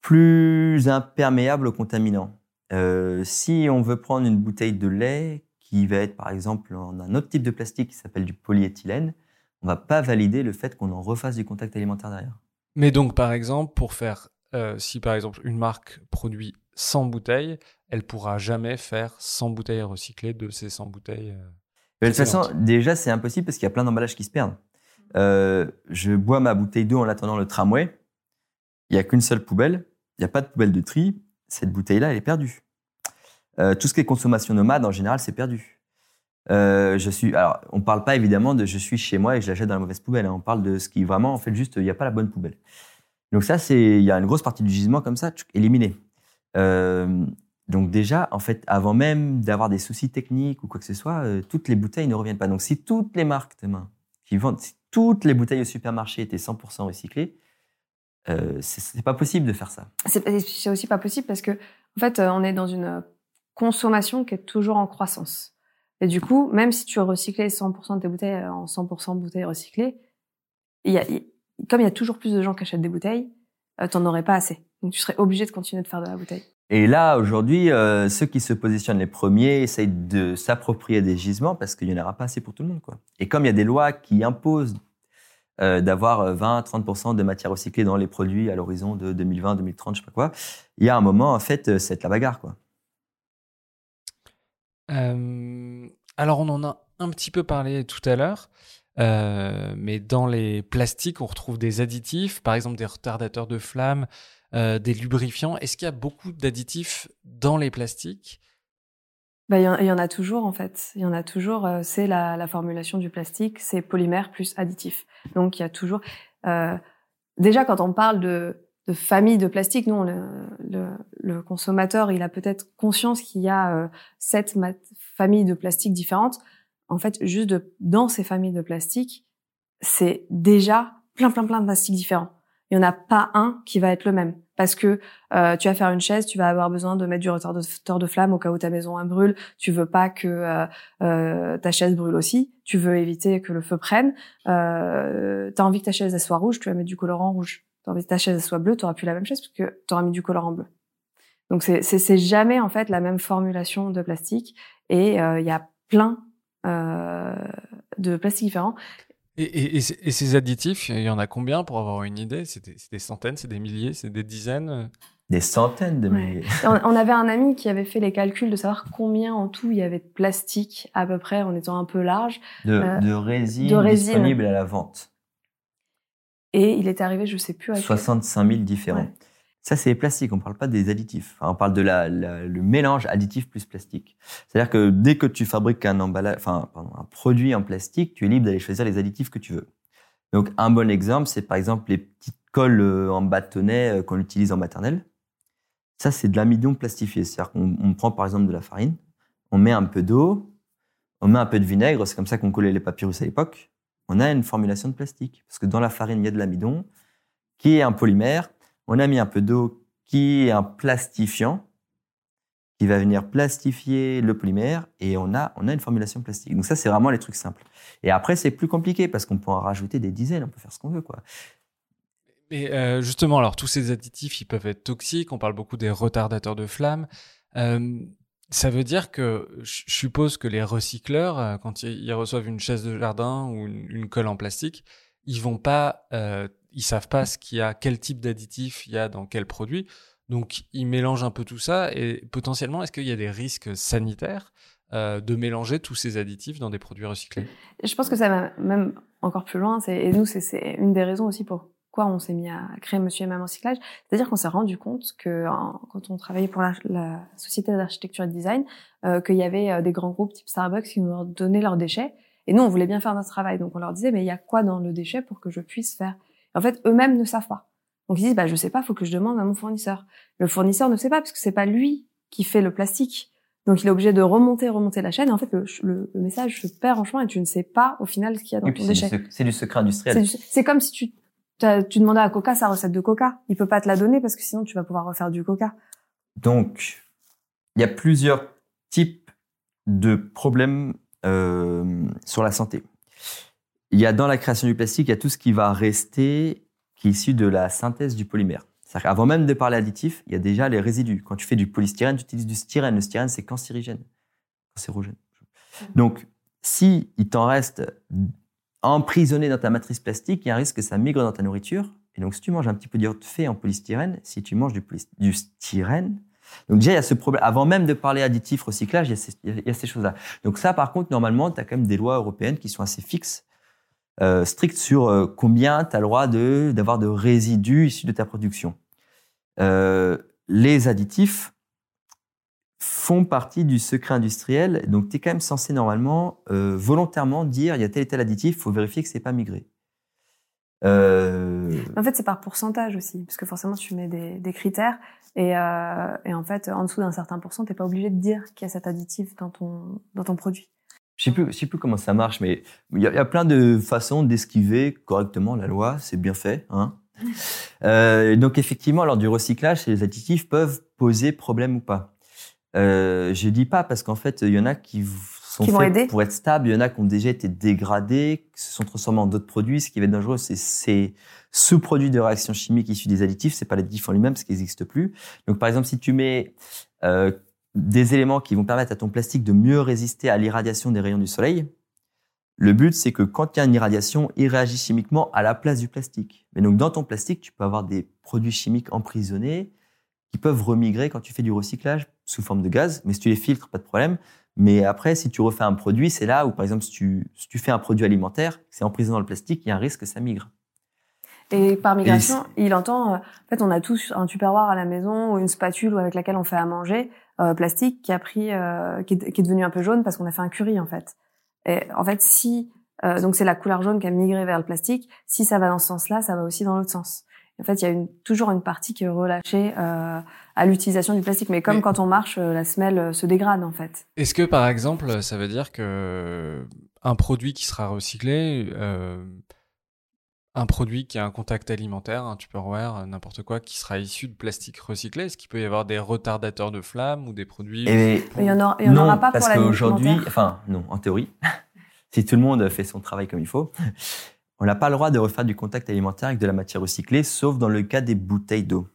plus imperméable aux contaminants. Euh, si on veut prendre une bouteille de lait qui va être par exemple en un autre type de plastique qui s'appelle du polyéthylène, on va pas valider le fait qu'on en refasse du contact alimentaire derrière. Mais donc par exemple, pour faire, euh, si par exemple une marque produit 100 bouteilles, elle pourra jamais faire 100 bouteilles recyclées de ces 100 bouteilles. euh, de toute façon, déjà, c'est impossible parce qu'il y a plein d'emballages qui se perdent. Euh, je bois ma bouteille d'eau en attendant le tramway. Il n'y a qu'une seule poubelle. Il n'y a pas de poubelle de tri. Cette bouteille-là, elle est perdue. Euh, tout ce qui est consommation nomade, en général, c'est perdu. Euh, je suis, alors, on parle pas évidemment de je suis chez moi et je la dans la mauvaise poubelle. hein. On parle de ce qui vraiment, en fait, juste, il n'y a pas la bonne poubelle. Donc ça, c'est, il y a une grosse partie du gisement comme ça, tchouc, éliminée. Euh, donc déjà, en fait, avant même d'avoir des soucis techniques ou quoi que ce soit, toutes les bouteilles ne reviennent pas. Donc si toutes les marques demain qui vendent, si toutes les bouteilles au supermarché étaient 100% recyclées, euh, c'est pas possible de faire ça. C'est aussi pas possible parce que en fait, on est dans une consommation qui est toujours en croissance. Et du coup, même si tu recyclais 100% de tes bouteilles euh, en 100% de bouteilles recyclées, y a, comme il y a toujours plus de gens qui achètent des bouteilles, euh, t'en aurais pas assez. Donc tu serais obligé de continuer de faire de la bouteille. Et là, aujourd'hui, euh, ceux qui se positionnent les premiers essayent de s'approprier des gisements parce qu'il n'y en aura pas assez pour tout le monde. Quoi. Et comme il y a des lois qui imposent euh, d'avoir 20-30% de matière recyclée dans les produits à l'horizon de 2020, 2030, je sais pas quoi, il y a un moment, en fait, c'est la bagarre. Quoi. Euh, alors, on en a un petit peu parlé tout à l'heure, euh, mais dans les plastiques, on retrouve des additifs, par exemple des retardateurs de flamme, euh, des lubrifiants. Est-ce qu'il y a beaucoup d'additifs dans les plastiques? Bah, il y, en- il y en a toujours en fait. Il y en a toujours. c'est la, la formulation du plastique, c'est polymère plus additif. Donc il y a toujours. déjà quand on parle de, de famille de plastique, nous on le, le, le consommateur, il a peut-être conscience qu'il y a euh, sept familles de plastique différentes. En fait, juste de, dans ces familles de plastique, c'est déjà plein plein plein de plastiques différents. Il y en a pas un qui va être le même parce que euh, tu vas faire une chaise, tu vas avoir besoin de mettre du retardateur de flamme au cas où ta maison brûle. Tu veux pas que euh, euh, ta chaise brûle aussi. Tu veux éviter que le feu prenne. Euh, T'as envie que ta chaise soit rouge, tu vas mettre du colorant rouge. T'as envie que ta chaise soit bleue, t'auras plus la même chaise parce que t'auras mis du colorant bleu. Donc c'est c'est c'est jamais en fait la même formulation de plastique et euh, il y a plein euh, de plastiques différents. et, et- et ces- et ces additifs, il y en a combien pour avoir une idée? C'est des, centaines, c'est des milliers, c'est des dizaines? Des centaines de Ouais. milliers. on, on avait un ami qui avait fait les calculs de savoir combien en tout il y avait de plastique à peu près en étant un peu large De, Euh, de résine de résine. disponible à la vente. Et il était arrivé je sais plus à quel- 65 000 différents. Ouais. Ça, c'est les plastiques. On ne parle pas des additifs. Enfin, on parle de la, la- le mélange additif plus plastique. C'est-à-dire que dès que tu fabriques un emballage, enfin, pardon, un produit en plastique, tu es libre d'aller choisir les additifs que tu veux. Donc, un bon exemple, c'est par exemple les petites colles euh, en bâtonnet euh, qu'on utilise en maternelle. Ça, c'est de l'amidon plastifié. C'est-à-dire qu'on on prend par exemple de la farine, on met un peu d'eau, on met un peu de vinaigre. C'est comme ça qu'on collait les papyrus à l'époque. On a une formulation de plastique. Parce que dans la farine, il y a de l'amidon, qui est un polymère. On a mis un peu d'eau qui est un plastifiant qui va venir plastifier le polymère et on a, on a une formulation plastique. Donc ça, c'est vraiment les trucs simples. Et après, c'est plus compliqué parce qu'on peut en rajouter des dizaines, on peut faire ce qu'on veut. Quoi. Et euh, justement, alors tous ces additifs, ils peuvent être toxiques. On parle beaucoup des retardateurs de flamme. Euh, ça veut dire que je suppose que les recycleurs, euh, quand ils, reçoivent une chaise de jardin ou une, colle en plastique, ils vont pas, euh, ils savent pas ce qu'il y a, quel type d'additif il y a dans quel produit. Donc ils mélangent un peu tout ça et potentiellement, est-ce qu'il y a des risques sanitaires euh, de mélanger tous ces additifs dans des produits recyclés? Je pense que ça va même encore plus loin. Et nous, c'est, une des raisons aussi pourquoi on s'est mis à créer Monsieur et Maman Recyclage. C'est-à-dire qu'on s'est rendu compte que en- quand on travaillait pour la, la société d'architecture et de design, euh, qu'il y avait euh, des grands groupes type Starbucks qui nous donnaient leurs déchets. Et nous, on voulait bien faire notre travail. Donc on leur disait, mais il y a quoi dans le déchet pour que je puisse faire? En fait, eux-mêmes ne savent pas. Donc ils disent bah je sais pas, faut que je demande à mon fournisseur. Le fournisseur ne sait pas parce que c'est pas lui qui fait le plastique. Donc il est obligé de remonter, remonter la chaîne. Et en fait, le, le, message se perd en chemin et tu ne sais pas au final ce qu'il y a dans ton déchet. C'est du secret industriel. C'est comme si tu tu demandais à Coca sa recette de Coca. Il peut pas te la donner parce que sinon tu vas pouvoir refaire du Coca. Donc il y a plusieurs types de problèmes euh, sur la santé. Il y a dans la création du plastique, il y a tout ce qui va rester qui est issu de la synthèse du polymère. Avant même de parler additif, il y a déjà les résidus. Quand tu fais du polystyrène, tu utilises du styrène. Le styrène, c'est cancérigène, cancérogène. Donc, si il t'en reste emprisonné dans ta matrice plastique, il y a un risque que ça migre dans ta nourriture. Et donc, si tu manges un petit peu de fait en polystyrène, si tu manges du, styrène, donc déjà, il y a ce problème. Avant même de parler additif, recyclage, il y a ces, il y a ces choses-là. Donc ça, par contre, normalement, tu as quand même des lois européennes qui sont assez fixes, euh, strictes sur euh, combien tu as le droit d'avoir de, résidus issus de ta production. Euh, les additifs font partie du secret industriel, donc tu es quand même censé normalement euh, volontairement dire il y a tel et tel additif, il faut vérifier que c'est pas migré. Euh... En fait, c'est par pourcentage aussi, parce que forcément, tu mets des, des critères, et, euh, et, en fait, en dessous d'un certain pourcent, t'es pas obligé de dire qu'il y a cet additif dans ton dans ton produit. Je sais plus, je sais plus comment ça marche, mais il y, a, y a plein de façons d'esquiver correctement la loi. C'est bien fait, hein. euh, donc effectivement, lors du recyclage, les additifs peuvent poser problème ou pas. Euh, je dis pas parce qu'en fait, il y en a qui sont qui faits pour être stables, il y en a qui ont déjà été dégradés, qui se sont transformés en d'autres produits. Ce qui va être dangereux, c'est ces sous-produits de réactions chimiques issus des additifs. C'est pas l'additif en lui-même, parce qu'il n'existe plus. Donc, par exemple, si tu mets euh, des éléments qui vont permettre à ton plastique de mieux résister à l'irradiation des rayons du soleil, le but, c'est que quand il y a une irradiation, il réagit chimiquement à la place du plastique. Mais donc, dans ton plastique, tu peux avoir des produits chimiques emprisonnés qui peuvent remigrer quand tu fais du recyclage sous forme de gaz. Mais si tu les filtres, pas de problème. Mais après, si tu refais un produit, c'est là où, par exemple, si tu, si tu fais un produit alimentaire, c'est emprisonné dans le plastique, il y a un risque que ça migre. Et par migration, il entend, euh, en fait, on a tous un tupperware à la maison ou une spatule avec laquelle on fait à manger, euh, plastique, qui a pris, euh, qui, est, qui, est, devenu un peu jaune parce qu'on a fait un curry, en fait. Et en fait, si, euh, donc c'est la couleur jaune qui a migré vers le plastique, si ça va dans ce sens-là, ça va aussi dans l'autre sens. En fait, il y a une, toujours une partie qui est relâchée euh, à l'utilisation du plastique. Mais comme quand on marche, euh, la semelle euh, se dégrade en fait. Est-ce que par exemple, ça veut dire que un produit qui sera recyclé, euh, un produit qui a un contact alimentaire, un Tupperware, n'importe quoi, qui sera issu de plastique recyclé, est-ce qu'il peut y avoir des retardateurs de flamme ou des produits Et Il y en, a, il y en non, aura pas parce qu'aujourd'hui, enfin non, en théorie, si tout le monde fait son travail comme il faut, on n'a pas le droit de refaire du contact alimentaire avec de la matière recyclée, sauf dans le cas des bouteilles d'eau.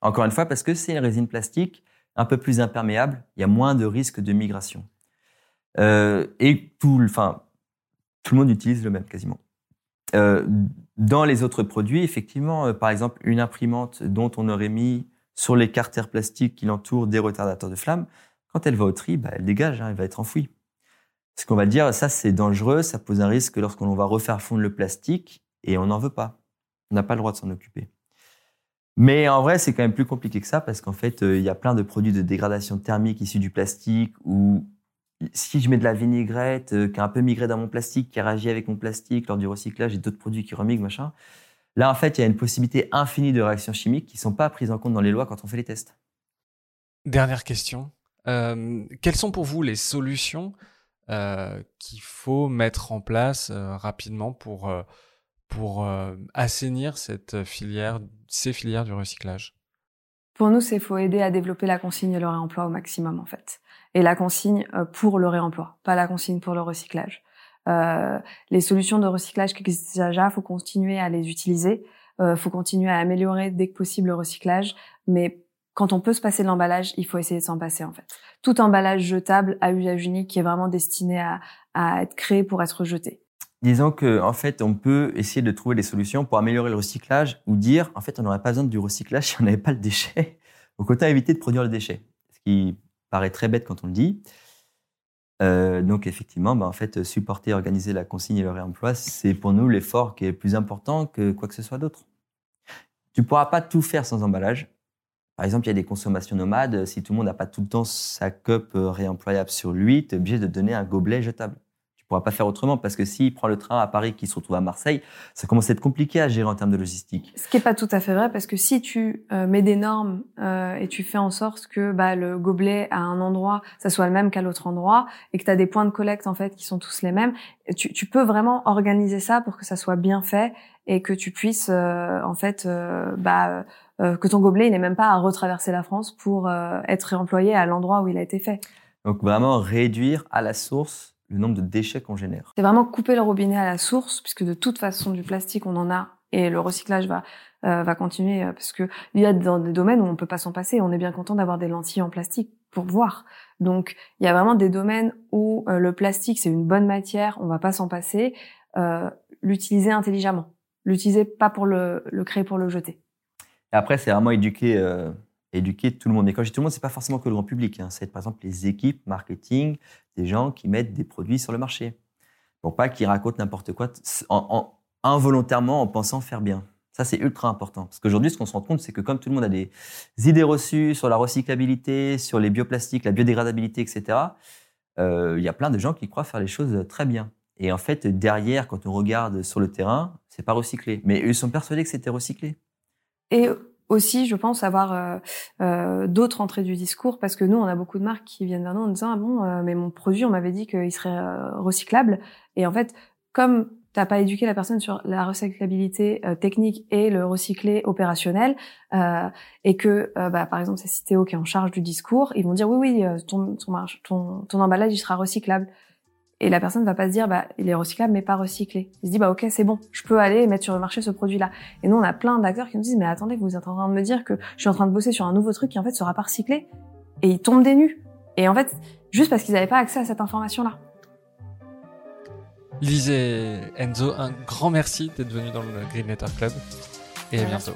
Encore une fois, parce que c'est une résine plastique un peu plus imperméable, il y a moins de risques de migration. Euh, et tout, le monde utilise le même quasiment. Euh, dans les autres produits, effectivement, euh, par exemple, une imprimante dont on aurait mis sur les carters plastiques qui l'entourent des retardateurs de flamme, quand elle va au tri, bah, elle dégage, hein, elle va être enfouie. Ce qu'on va dire, ça c'est dangereux, ça pose un risque lorsqu'on va refaire fondre le plastique et on n'en veut pas. On n'a pas le droit de s'en occuper. Mais en vrai, c'est quand même plus compliqué que ça parce qu'en fait, euh, il y a plein de produits de dégradation thermique issus du plastique ou si je mets de la vinaigrette euh, qui a un peu migré dans mon plastique, qui a réagi avec mon plastique lors du recyclage et d'autres produits qui remigrent, machin. Là, en fait, il y a une possibilité infinie de réactions chimiques qui ne sont pas prises en compte dans les lois quand on fait les tests. Dernière question. Euh, quelles sont pour vous les solutions qu'il faut mettre en place euh, rapidement pour, euh, pour assainir cette filière, ces filières du recyclage Pour nous, c'est faut aider à développer la consigne et le réemploi au maximum en fait. Et la consigne pour le réemploi, pas la consigne pour le recyclage. Euh, les solutions de recyclage qui existent déjà, faut continuer à les utiliser. Euh, faut continuer à améliorer dès que possible le recyclage, mais quand on peut se passer de l'emballage, il faut essayer de s'en passer en fait. Tout emballage jetable à usage unique qui est vraiment destiné à, à être créé pour être jeté. Disons que en fait, on peut essayer de trouver des solutions pour améliorer le recyclage ou dire en fait, on n'aurait pas besoin du recyclage si on n'avait pas le déchet. Donc autant éviter de produire le déchet, ce qui paraît très bête quand on le dit. Euh, donc effectivement, bah, en fait, supporter, organiser la consigne et le réemploi, c'est pour nous l'effort qui est plus important que quoi que ce soit d'autre. Tu pourras pas tout faire sans emballage. Par exemple, il y a des consommations nomades. Si tout le monde n'a pas tout le temps sa cup euh, réemployable sur lui, tu es obligé de donner un gobelet jetable. Tu pourras pas faire autrement parce que s'il prend le train à Paris qui se retrouve à Marseille, ça commence à être compliqué à gérer en termes de logistique. Ce qui est pas tout à fait vrai parce que si tu euh, mets des normes euh, et tu fais en sorte que bah, le gobelet à un endroit, ça soit le même qu'à l'autre endroit et que tu as des points de collecte en fait qui sont tous les mêmes, tu, tu peux vraiment organiser ça pour que ça soit bien fait et que tu puisses euh, en fait bah, que ton gobelet n'ait même pas à retraverser la France pour être réemployé à l'endroit où il a été fait. Donc vraiment réduire à la source le nombre de déchets qu'on génère. C'est vraiment couper le robinet à la source, puisque de toute façon du plastique on en a et le recyclage va euh, va continuer euh, parce que il y a dans des domaines où on peut pas s'en passer. On est bien content d'avoir des lentilles en plastique pour voir. Donc il y a vraiment des domaines où euh, le plastique c'est une bonne matière, on va pas s'en passer. L'utiliser intelligemment, l'utiliser pas pour le, créer pour le jeter. Et après c'est vraiment éduquer éduquer tout le monde. Et quand je dis tout le monde, c'est pas forcément que le grand public. Hein. C'est par exemple les équipes marketing, des gens qui mettent des produits sur le marché. Pour pas qu'ils racontent n'importe quoi en, involontairement en pensant faire bien. Ça, c'est ultra important. Parce qu'aujourd'hui, ce qu'on se rend compte, c'est que comme tout le monde a des idées reçues sur la recyclabilité, sur les bioplastiques, la biodégradabilité, etc., euh, il y a plein de gens qui croient faire les choses très bien. Et en fait, derrière, quand on regarde sur le terrain, c'est pas recyclé. Mais ils sont persuadés que c'était recyclé. Et aussi, je pense, avoir euh, euh, d'autres entrées du discours parce que nous, on a beaucoup de marques qui viennent vers nous en disant ah bon, euh, mais mon produit, on m'avait dit qu'il serait recyclable. Et en fait, comme t'as pas éduqué la personne sur la recyclabilité technique et le recyclé opérationnel, et que bah, par exemple c'est Citéo qui est en charge du discours, ils vont dire oui oui ton ton, ton, ton emballage il sera recyclable. Et la personne va pas se dire, bah, il est recyclable mais pas recyclé. Il se dit, bah, ok, c'est bon, je peux aller mettre sur le marché ce produit-là. Et nous, on a plein d'acteurs qui nous disent, mais attendez, vous êtes en train de me dire que je suis en train de bosser sur un nouveau truc qui en fait sera pas recyclé. Et ils tombent des nues. Et en fait, juste parce qu'ils n'avaient pas accès à cette information-là. Lise et Enzo, un grand merci d'être venu dans le Green Letter Club. Et à bientôt.